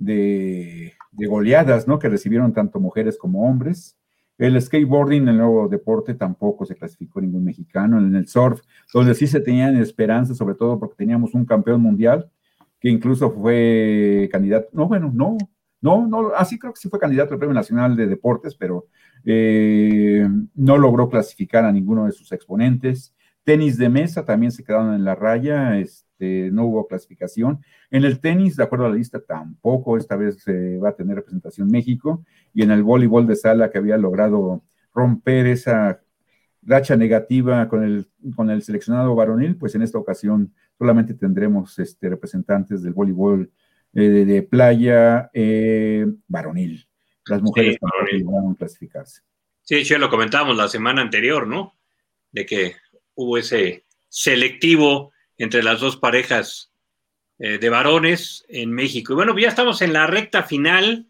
de, goleadas, ¿no? Que recibieron tanto mujeres como hombres. El skateboarding, el nuevo deporte, tampoco se clasificó ningún mexicano. En el surf, donde sí se tenían esperanzas, sobre todo porque teníamos un campeón mundial, que incluso fue candidato, no, bueno, no, no, no, así creo que sí fue candidato al Premio Nacional de Deportes, pero eh, no logró clasificar a ninguno de sus exponentes. Tenis de mesa también se quedaron en la raya, este, no hubo clasificación. En el tenis, de acuerdo a la lista, tampoco esta vez se va a tener representación México. Y en el voleibol de sala, que había logrado romper esa racha negativa con el, con el seleccionado varonil, pues en esta ocasión solamente tendremos este, representantes del voleibol eh, de, playa eh, varonil. Las mujeres sí, van a clasificarse. Sí, ya lo comentábamos la semana anterior, ¿no? De que hubo ese selectivo entre las dos parejas eh, de varones en México. Y bueno, ya estamos en la recta final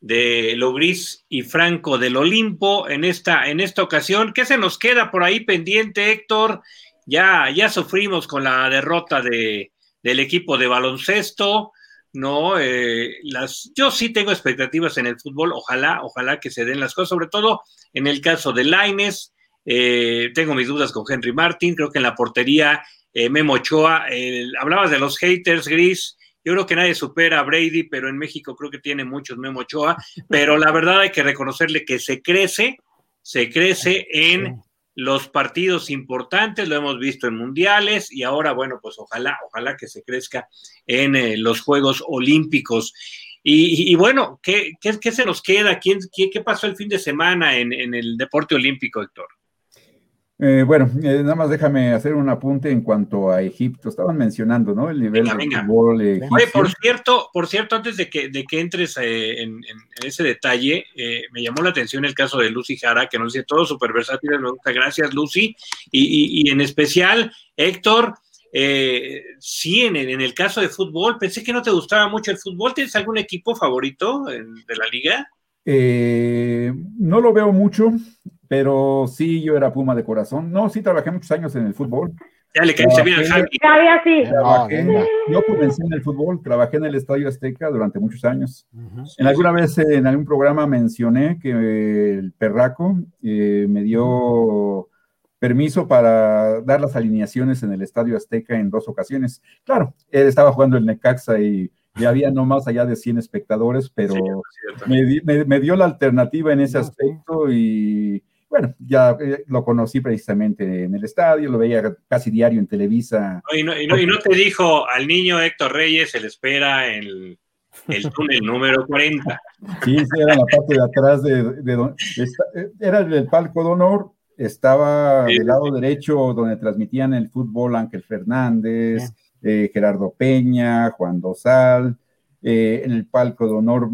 de Logris y Franco del Olimpo en esta, en esta ocasión. ¿Qué se nos queda por ahí pendiente, Héctor? Ya, ya sufrimos con la derrota de, del equipo de baloncesto, ¿no? Eh, las, yo sí tengo expectativas en el fútbol, ojalá, ojalá que se den las cosas, sobre todo en el caso de Laines, eh, tengo mis dudas con Henry Martin, creo que en la portería eh, Memo Ochoa, hablabas de los haters, Gris, yo creo que nadie supera a Brady, pero en México creo que tiene muchos Memo Ochoa, pero la verdad hay que reconocerle que se crece, se crece en los partidos importantes, lo hemos visto en mundiales y ahora, bueno, pues ojalá, ojalá que se crezca en eh, los Juegos Olímpicos. Y, bueno, ¿qué, ¿qué, se nos queda? ¿Quién, qué, pasó el fin de semana en, en el deporte olímpico, Héctor? Eh, bueno, eh, nada más déjame hacer un apunte en cuanto a Egipto. Estaban mencionando, ¿no? El nivel de fútbol Oye, por cierto, por cierto, antes de que, de que entres eh, en, ese detalle, me llamó la atención el caso de Lucy Jara, que nos dice todo súper versátil, me gusta, gracias Lucy. Y, en especial, Héctor, sí, en, en, el caso de fútbol, pensé que no te gustaba mucho el fútbol. ¿Tienes algún equipo favorito de la liga? no lo veo mucho pero sí, yo era Puma de corazón. No, sí, trabajé muchos años en el fútbol. Ya le caíste bien al Javi. sí. yo comencé en el fútbol, trabajé en el Estadio Azteca durante muchos años. En alguna vez en algún programa mencioné que el Perraco eh, me dio permiso para dar las alineaciones en el Estadio Azteca en dos ocasiones. Claro, él estaba jugando el Necaxa y, había no más allá de 100 espectadores, pero me, dio la alternativa en ese aspecto y bueno, ya eh, lo conocí precisamente en el estadio, lo veía casi diario en Televisa. y, no, te dijo al niño Héctor Reyes, se le espera en el, túnel número 40. Sí, sí, era la parte de atrás de, eh, era el palco de honor, estaba del lado derecho donde transmitían el fútbol Ángel Fernández, eh, Gerardo Peña, Juan Dosal. en el palco de honor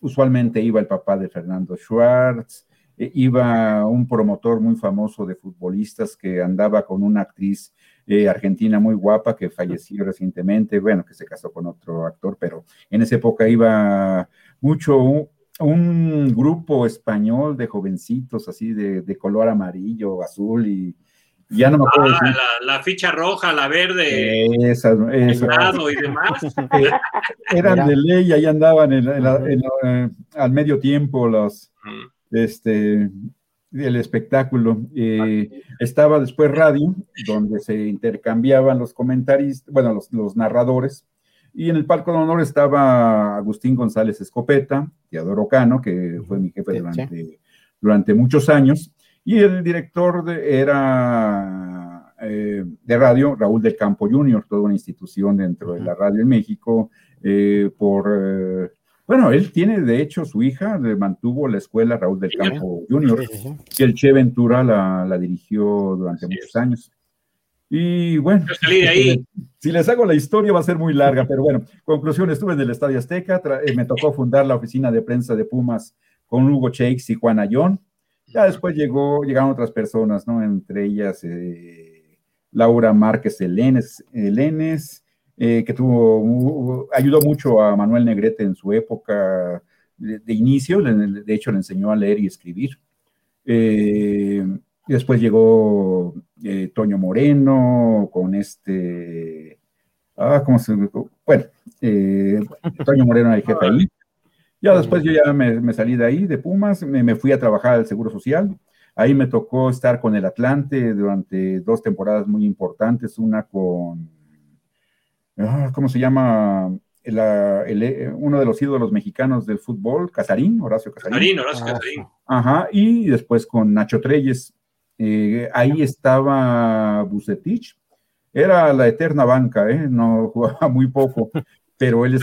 usualmente iba el papá de Fernando Schwartz. Eh, iba un promotor muy famoso de futbolistas que andaba con una actriz eh, argentina muy guapa que falleció recientemente, bueno, que se casó con otro actor, pero en esa época iba mucho un, grupo español de jovencitos así de, color amarillo, azul y ya no me acuerdo. Ah, la, ficha roja, la verde, esas, y demás. Eh, eran de ley, ahí andaban al medio tiempo los este, el espectáculo. Eh, estaba después radio, donde se intercambiaban los comentaristas, bueno, los, narradores, y en el palco de honor estaba Agustín González Escopeta, Teodoro Cano, que fue mi jefe durante, durante muchos años, y el director era eh, de radio, Raúl del Campo Jr., toda una institución dentro de la radio en México, eh, por bueno, él tiene, de hecho, su hija le mantuvo la escuela Raúl del Campo Junior, y el Che Ventura la, dirigió durante muchos años. Y bueno, si les hago la historia va a ser muy larga, pero bueno, conclusión, estuve en el Estadio Azteca, eh, me tocó fundar la oficina de prensa de Pumas con Hugo Shakes y Juan Ayón. Ya después llegó, llegaron otras personas, ¿no? Entre ellas eh, Laura Márquez Elenes, eh, que tuvo, ayudó mucho a Manuel Negrete en su época de, inicio, de hecho le enseñó a leer y escribir. Eh, después llegó eh, Toño Moreno con este, ah, ¿cómo se Bueno, Toño Moreno era el jefe ahí. Ya después yo ya me, salí de ahí, de Pumas, me, me, fui a trabajar al Seguro Social. Ahí me tocó estar con el Atlante durante dos temporadas muy importantes, una con Ah, ¿cómo se llama? Eh, uno de los ídolos mexicanos del fútbol, Casarín, Horacio Casarín. Casarín, Horacio ah, Casarín. Ajá, y después con Nacho Treyes. Eh, ahí estaba Bucetich. Era la eterna banca, ¿eh? No jugaba muy poco, pero él es...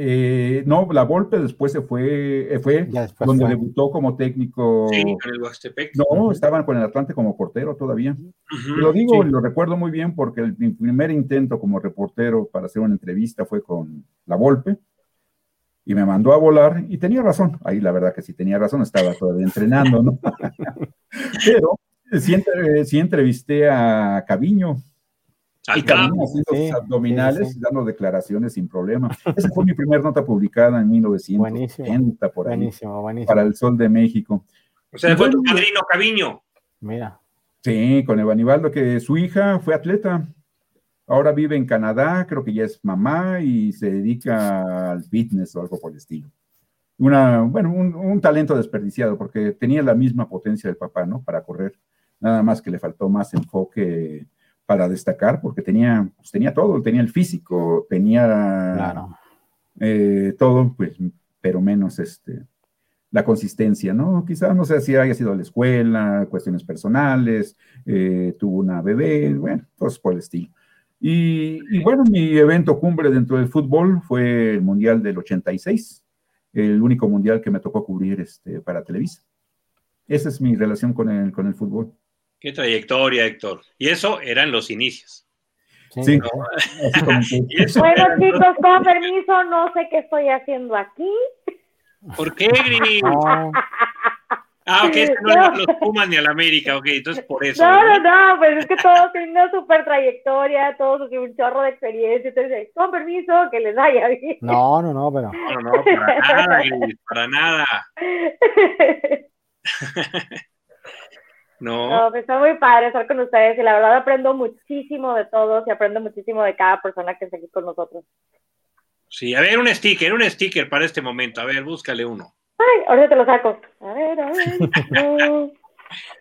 Eh, no, la Volpe después se fue, eh, fue donde debutó como técnico. Sí, con el Huastepec. No, estaban con el Atlante como portero todavía. lo digo, lo recuerdo muy bien porque el, mi primer intento como reportero para hacer una entrevista fue con la Volpe y me mandó a volar y tenía razón. Ahí la verdad que sí tenía razón, estaba todavía entrenando, ¿no? Pero sí, entrevisté a Caviño, y haciendo sus abdominales dando declaraciones sin problema. Esa fue mi primera nota publicada en 1970 por ahí. Para el Sol de México. O sea, fue tu padrino Caviño. Mira. Sí, con Evanibaldo, que su hija fue atleta. Ahora vive en Canadá, creo que ya es mamá y se dedica al fitness o algo por el estilo. Una, bueno, un, talento desperdiciado porque tenía la misma potencia del papá, ¿no? Para correr. Nada más que le faltó más enfoque para destacar porque tenía, pues, tenía todo, tenía el físico, tenía eh, todo, pues, pero menos este, la consistencia, ¿no? Quizás no sé si haya sido a la escuela, cuestiones personales, eh, tuvo una bebé, bueno, pues por el estilo. Y, bueno, mi evento cumbre dentro del fútbol fue el Mundial del 86, el único mundial que me tocó cubrir este, para Televisa. Esa es mi relación con el, con el fútbol. Qué trayectoria, Héctor. Y eso eran los inicios. Sí. bueno, chicos, con permiso, no sé qué estoy haciendo aquí. ¿Por qué, Gris? Ah, ok, no, no los Pumas ni al América, ok, entonces por eso. No, no, no, pues es que todos tienen una super trayectoria, todos un chorro de experiencia, entonces, con permiso, que les vaya bien. No, no, no, pero. No, no, para nada, Gris, para nada. no. No, pues está muy padre estar con ustedes y la verdad aprendo muchísimo de todos y aprendo muchísimo de cada persona que está aquí con nosotros. Sí, a ver, un sticker, un sticker para este momento. A ver, búscale uno. Ay, ahorita te lo saco. A ver, a ver.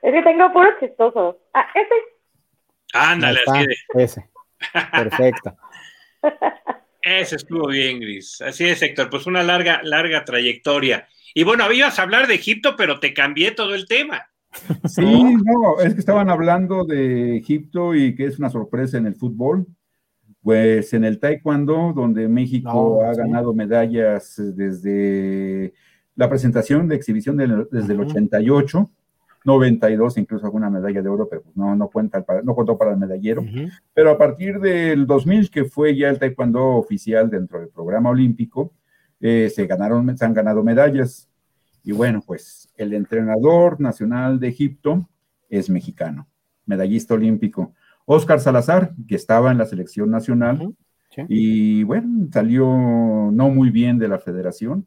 es que tengo puros chistosos. Ah, ese. Ándale, así de. Ese. Perfecto. Ese estuvo bien, Gris. Así es, Héctor. Pues una larga, larga trayectoria. Y bueno, habías a hablar de Egipto, pero te cambié todo el tema. Sí, no, es que estaban hablando de Egipto y que es una sorpresa en el fútbol. Pues en el taekwondo, donde México ha ganado medallas desde la presentación de exhibición desde el 88, 92 incluso alguna medalla de oro, pero pues no, no, cuenta, no contó para el medallero. Pero a partir del 2000, que fue ya el taekwondo oficial dentro del programa olímpico, eh, se, ganaron, se han ganado medallas. Y bueno, pues el entrenador nacional de Egipto es mexicano, medallista olímpico. Oscar Salazar, que estaba en la selección nacional, y bueno, salió no muy bien de la federación.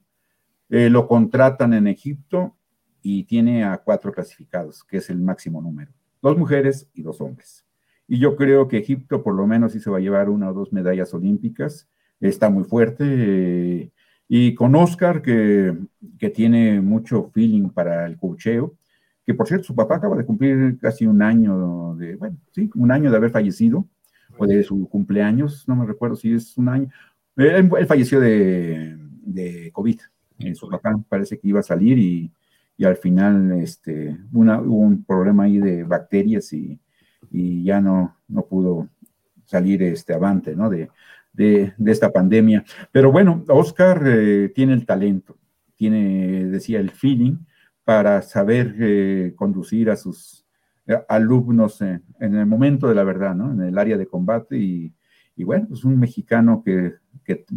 Eh, lo contratan en Egipto y tiene a cuatro clasificados, que es el máximo número. Dos mujeres y dos hombres. Y yo creo que Egipto por lo menos sí se va a llevar una o dos medallas olímpicas. Está muy fuerte. Eh, y con Oscar, que, que, tiene mucho feeling para el cocheo, que por cierto, su papá acaba de cumplir casi un año de, bueno, sí, un año de haber fallecido, o de su cumpleaños, no me recuerdo si es un año. Él, falleció de, de COVID. Eh, su papá parece que iba a salir y, y al final este, una, hubo un problema ahí de bacterias y, y ya no, no pudo salir este avante, ¿no? De, de, esta pandemia. Pero bueno, Oscar eh, tiene el talento, tiene, decía, el feeling para saber eh, conducir a sus eh, alumnos en, el momento de la verdad, ¿no? En el área de combate y, y bueno, es pues un mexicano que,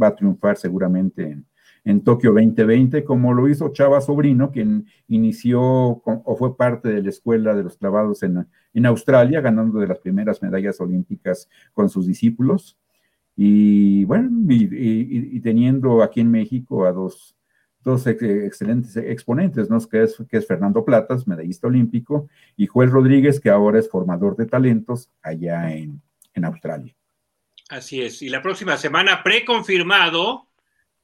va a triunfar seguramente en, en, Tokio 2020, como lo hizo Chava Sobrino, quien inició o fue parte de la escuela de los clavados en, en Australia, ganando de las primeras medallas olímpicas con sus discípulos. Y bueno, y, teniendo aquí en México a dos dos excelentes exponentes, ¿no? Que es, que es Fernando Platas, medallista olímpico, y Joel Rodríguez, que ahora es formador de talentos allá en, en Australia. Así es. Y la próxima semana, preconfirmado,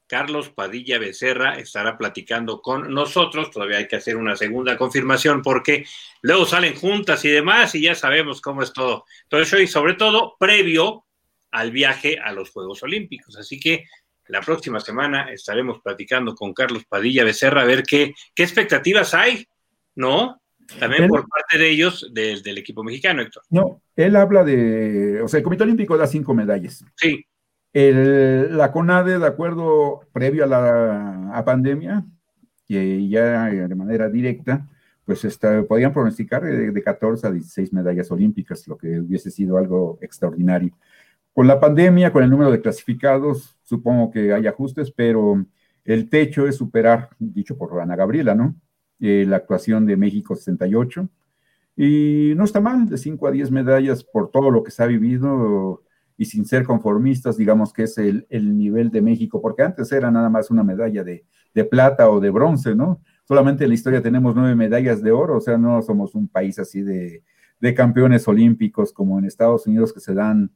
Carlos Padilla Becerra estará platicando con nosotros. Todavía hay que hacer una segunda confirmación porque luego salen juntas y demás y ya sabemos cómo es todo. Todo eso y sobre todo previo al viaje a los Juegos Olímpicos. Así que la próxima semana estaremos platicando con Carlos Padilla Becerra a ver qué, qué expectativas hay, ¿no? También por parte de ellos, del equipo mexicano, Héctor. No, él habla de, o sea, el Comité Olímpico da cinco medallas. Sí. la CONADE, de acuerdo, previo a la pandemia, y ya de manera directa, pues está, podían pronosticar de, de 14 a 16 medallas olímpicas, lo que hubiese sido algo extraordinario. Con la pandemia, con el número de clasificados, supongo que hay ajustes, pero el techo es superar, dicho por Ana Gabriela, ¿no? Eh, la actuación de México 68. Y no está mal, de 5 a 10 medallas por todo lo que se ha vivido y sin ser conformistas, digamos que es el, nivel de México, porque antes era nada más una medalla de, plata o de bronce, ¿no? Solamente en la historia tenemos nueve medallas de oro, o sea, no somos un país así de, de campeones olímpicos como en Estados Unidos que se dan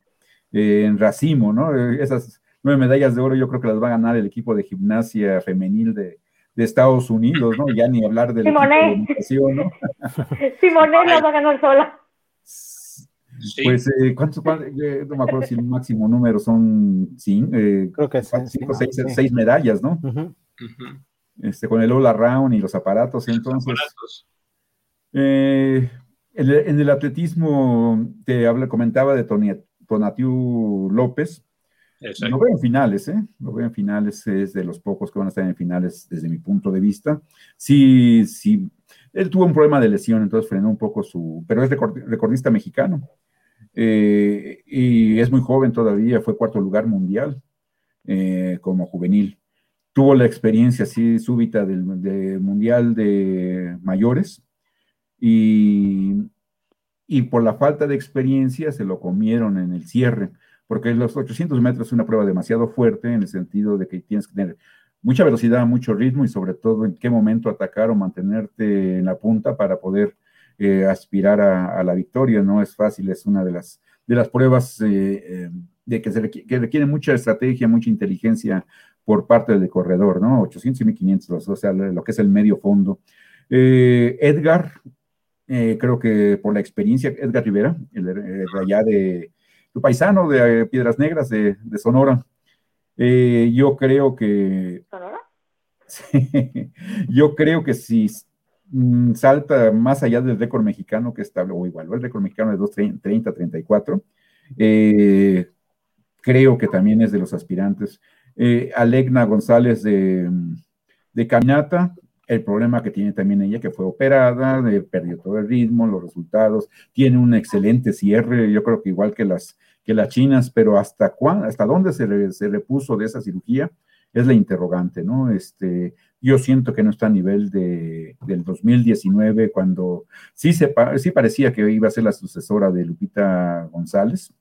eh, en racimo, ¿no? Esas nueve medallas de oro yo creo que las va a ganar el equipo de gimnasia femenil de, Estados Unidos, ¿no? Ya ni hablar del Simone. ¿no? Simone las va a ganar sola. Pues, eh, ¿cuántos? Eh, no me acuerdo si el máximo número son cinco, eh, Creo que cinco, seis, seis, medallas, ¿no? este, con el All Around y los aparatos, entonces. Eh, en, el atletismo te habla, comentaba de Tony, Tonatiu López. Lo veo en finales, ¿eh? Lo veo en finales, es de los pocos que van a estar en finales desde mi punto de vista. Sí, sí, él tuvo un problema de lesión, entonces frenó un poco su, pero es recordista mexicano. Eh, y es muy joven todavía, fue cuarto lugar mundial eh, como juvenil. Tuvo la experiencia así súbita del, mundial de mayores y, y por la falta de experiencia se lo comieron en el cierre, porque los 800 metros es una prueba demasiado fuerte en el sentido de que tienes que tener mucha velocidad, mucho ritmo y sobre todo en qué momento atacar o mantenerte en la punta para poder eh, aspirar a, la victoria. No es fácil, es una de las, de las pruebas eh, eh, de que, se requiere, mucha estrategia, mucha inteligencia por parte del corredor, ¿no? 800 y 1500, o sea, lo que es el medio fondo. Edgar, creo que por la experiencia, Edgar Rivera, el, de allá de tu paisano de Piedras Negras de, Sonora, yo creo que... ¿Sonora? yo creo que si Mm, salta más allá del récord mexicano que está, o igual, el récord mexicano de 2.30-34. Eh, creo que también es de los aspirantes. Eh, Alegna González de, de, Caminata, el problema que tiene también ella, que fue operada, perdió todo el ritmo, los resultados, tiene un excelente cierre, yo creo que igual que las, que las chinas, pero hasta, cuándo, hasta dónde se, se repuso de esa cirugía es la interrogante, ¿no? Este, yo siento que no está a nivel de, del 2019, cuando sí, se, sí parecía que iba a ser la sucesora de Lupita González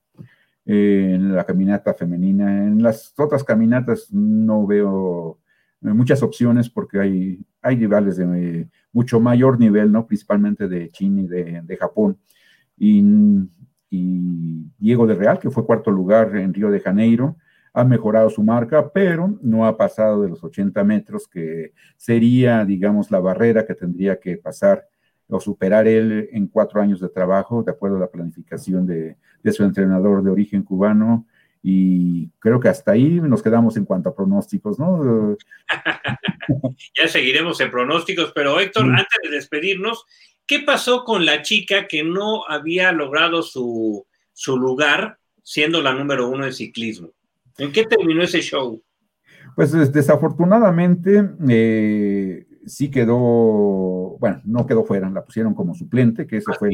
eh, en la caminata femenina. En las otras caminatas no veo muchas opciones porque hay, hay rivales de mucho mayor nivel, ¿no? Principalmente de China y de, Japón. Y, Diego de Real, que fue cuarto lugar en Río de Janeiro, ha mejorado su marca, pero no ha pasado de los 80 metros, que sería, digamos, la barrera que tendría que pasar o superar él en cuatro años de trabajo, de acuerdo a la planificación de, su entrenador de origen cubano. Y creo que hasta ahí nos quedamos en cuanto a pronósticos, ¿no? ya seguiremos en pronósticos, pero Héctor, mm. antes de despedirnos, ¿qué pasó con la chica que no había logrado su, su lugar siendo la número uno de ciclismo? ¿En qué terminó ese show? Pues desafortunadamente eh, sí quedó, bueno, no quedó fuera, la pusieron como suplente, que esa fue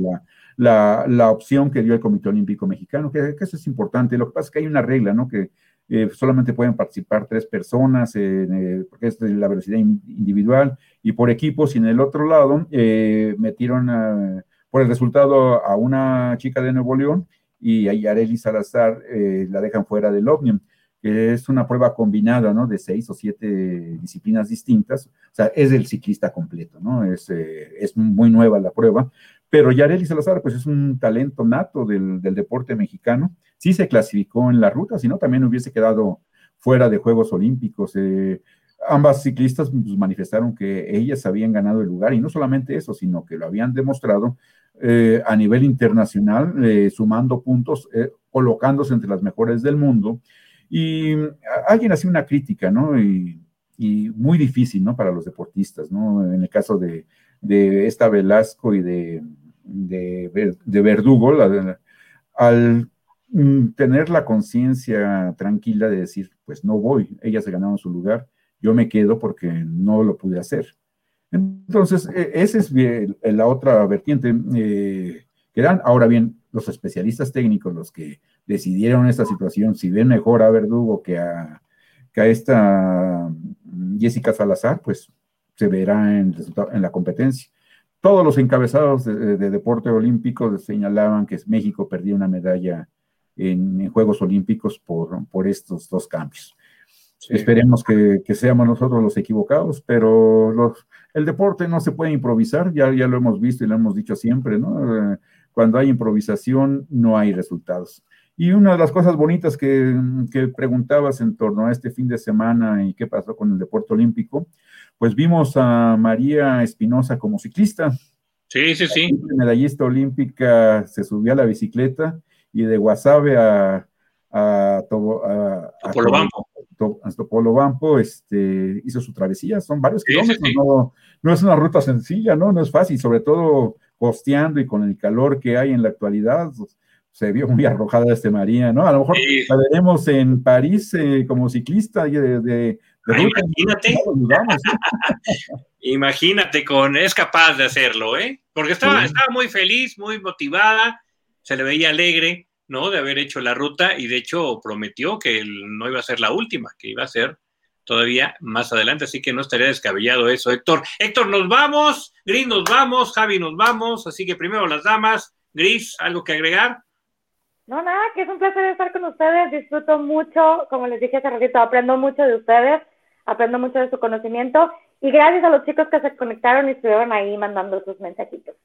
la, la, opción que dio el Comité Olímpico Mexicano, que, eso es importante. Lo que pasa es que hay una regla, ¿no? Que eh, solamente pueden participar tres personas, eh, porque es la velocidad individual y por equipos, y en el otro lado metieron por el resultado a una chica de Nuevo León y a Yareli Salazar la dejan fuera del Omnium que es una prueba combinada, ¿no? De seis o siete disciplinas distintas, o sea, es el ciclista completo, ¿no? Es, eh, es muy nueva la prueba, pero Yareli Salazar, pues es un talento nato del, deporte mexicano, sí se clasificó en la ruta, si no, también hubiese quedado fuera de Juegos Olímpicos. Eh, ambas ciclistas pues, manifestaron que ellas habían ganado el lugar, y no solamente eso, sino que lo habían demostrado eh, a nivel internacional, sumando puntos, colocándose entre las mejores del mundo, y alguien hacía una crítica, ¿no? Y, muy difícil, ¿no? Para los deportistas, ¿no? En el caso de, esta Velasco y de, de, Verdugo, al mm, tener la conciencia tranquila de decir, pues no voy, ellas se ganaron su lugar, yo me quedo porque no lo pude hacer. Entonces, e, esa es la otra vertiente eh, que dan. Ahora bien, los especialistas técnicos, los que decidieron esta situación, si ven mejor a Verdugo que a, que a esta mm, Jessica Salazar, pues se verá en, en la competencia. Todos los encabezados de, deporte olímpico señalaban que México perdía una medalla en, Juegos Olímpicos por, por, estos dos cambios. Esperemos que, que, seamos nosotros los equivocados, pero los, el deporte no se puede improvisar, ya, ya lo hemos visto y lo hemos dicho siempre, ¿no? Cuando hay improvisación no hay resultados Y una de las cosas bonitas que, que, preguntabas en torno a este fin de semana y qué pasó con el deporte olímpico, pues vimos a María Espinosa como ciclista. Sí, sí, sí. medallista olímpica se subió a la bicicleta y de Guasave a, a, Topolobampo, este, hizo su travesía, son varios kilómetros, No, no, es una ruta sencilla, ¿no? No es fácil, sobre todo costeando y con el calor que hay en la actualidad, pues, se vio muy arrojada este María, ¿no? A lo mejor la veremos en París eh, como ciclista de, de, ah, Imagínate. imagínate con, es capaz de hacerlo, ¿eh? Porque estaba, estaba muy feliz, muy motivada, se le veía alegre ¿no? De haber hecho la ruta y de hecho prometió que no iba a ser la última, que iba a ser todavía más adelante, así que no estaría descabellado eso, Héctor. Héctor, nos vamos, Gris, nos vamos, Javi, nos vamos, así que primero las damas. Gris, ¿algo que agregar? No, nada, que es un placer estar con ustedes, disfruto mucho, como les dije hace ratito, aprendo mucho de ustedes, aprendo mucho de su conocimiento y gracias a los chicos que se conectaron y estuvieron ahí mandando sus mensajitos.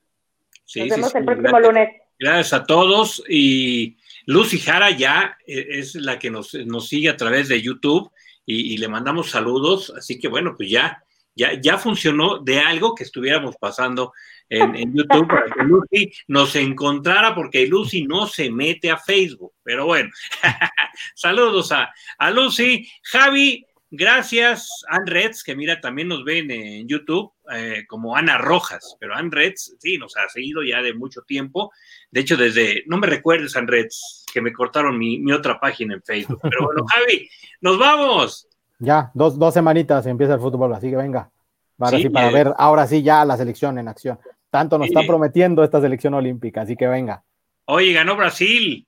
Nos vemos el próximo lunes. Gracias a todos. Y Lucy Jara ya eh, es la que nos, sigue a través de YouTube y, le mandamos saludos. Así que bueno, pues ya, ya, ya funcionó de algo que estuviéramos pasando en, YouTube para que Lucy nos encontrara, porque Lucy no se mete a Facebook. Pero bueno, saludos a, a Lucy. Javi, Gracias, Ann Reds, que mira, también nos ven en YouTube eh, como Ana Rojas, pero Ann Reds, sí, nos ha seguido ya de mucho tiempo. De hecho, desde, no me recuerdes, Ann Reds, que me cortaron mi, otra página en Facebook. Pero bueno, Javi, nos vamos. Ya, dos, dos semanitas empieza el fútbol, así que venga. Ahora sí, para ver, ahora sí ya la selección en acción. Tanto nos está prometiendo esta selección olímpica, así que venga. Oye, ganó Brasil.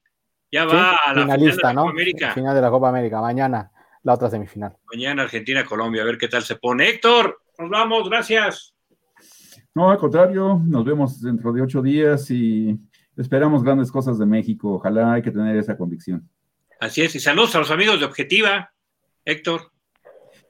Ya va a la finalista, final de la Copa América. Final de la Copa América, mañana la otra semifinal. Mañana Argentina-Colombia, a ver qué tal se pone. Héctor, nos vamos, gracias. No, al contrario, nos vemos dentro de ocho días y esperamos grandes cosas de México. Ojalá hay que tener esa convicción. Así es, y saludos a los amigos de Objetiva, Héctor.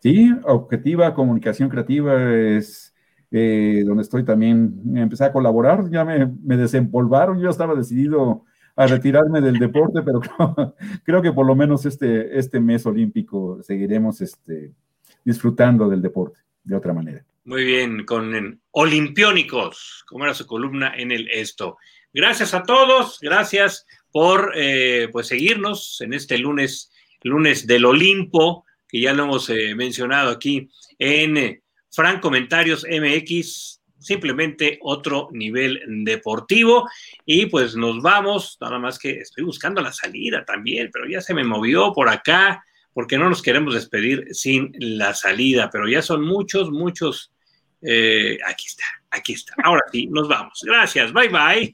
Sí, Objetiva, Comunicación Creativa es eh, donde estoy también. Empecé a colaborar, ya me, desempolvaron, yo estaba decidido a retirarme del deporte, pero creo, que por lo menos este, este mes olímpico seguiremos este, disfrutando del deporte de otra manera. Muy bien, con Olimpiónicos, como era su columna en el esto. Gracias a todos, gracias por eh, pues seguirnos en este lunes, lunes del Olimpo, que ya lo hemos eh, mencionado aquí en Fran Comentarios MX simplemente otro nivel deportivo. Y pues nos vamos, nada más que estoy buscando la salida también, pero ya se me movió por acá, porque no nos queremos despedir sin la salida, pero ya son muchos, muchos. Eh, aquí está, aquí está. Ahora sí, nos vamos. Gracias, bye bye.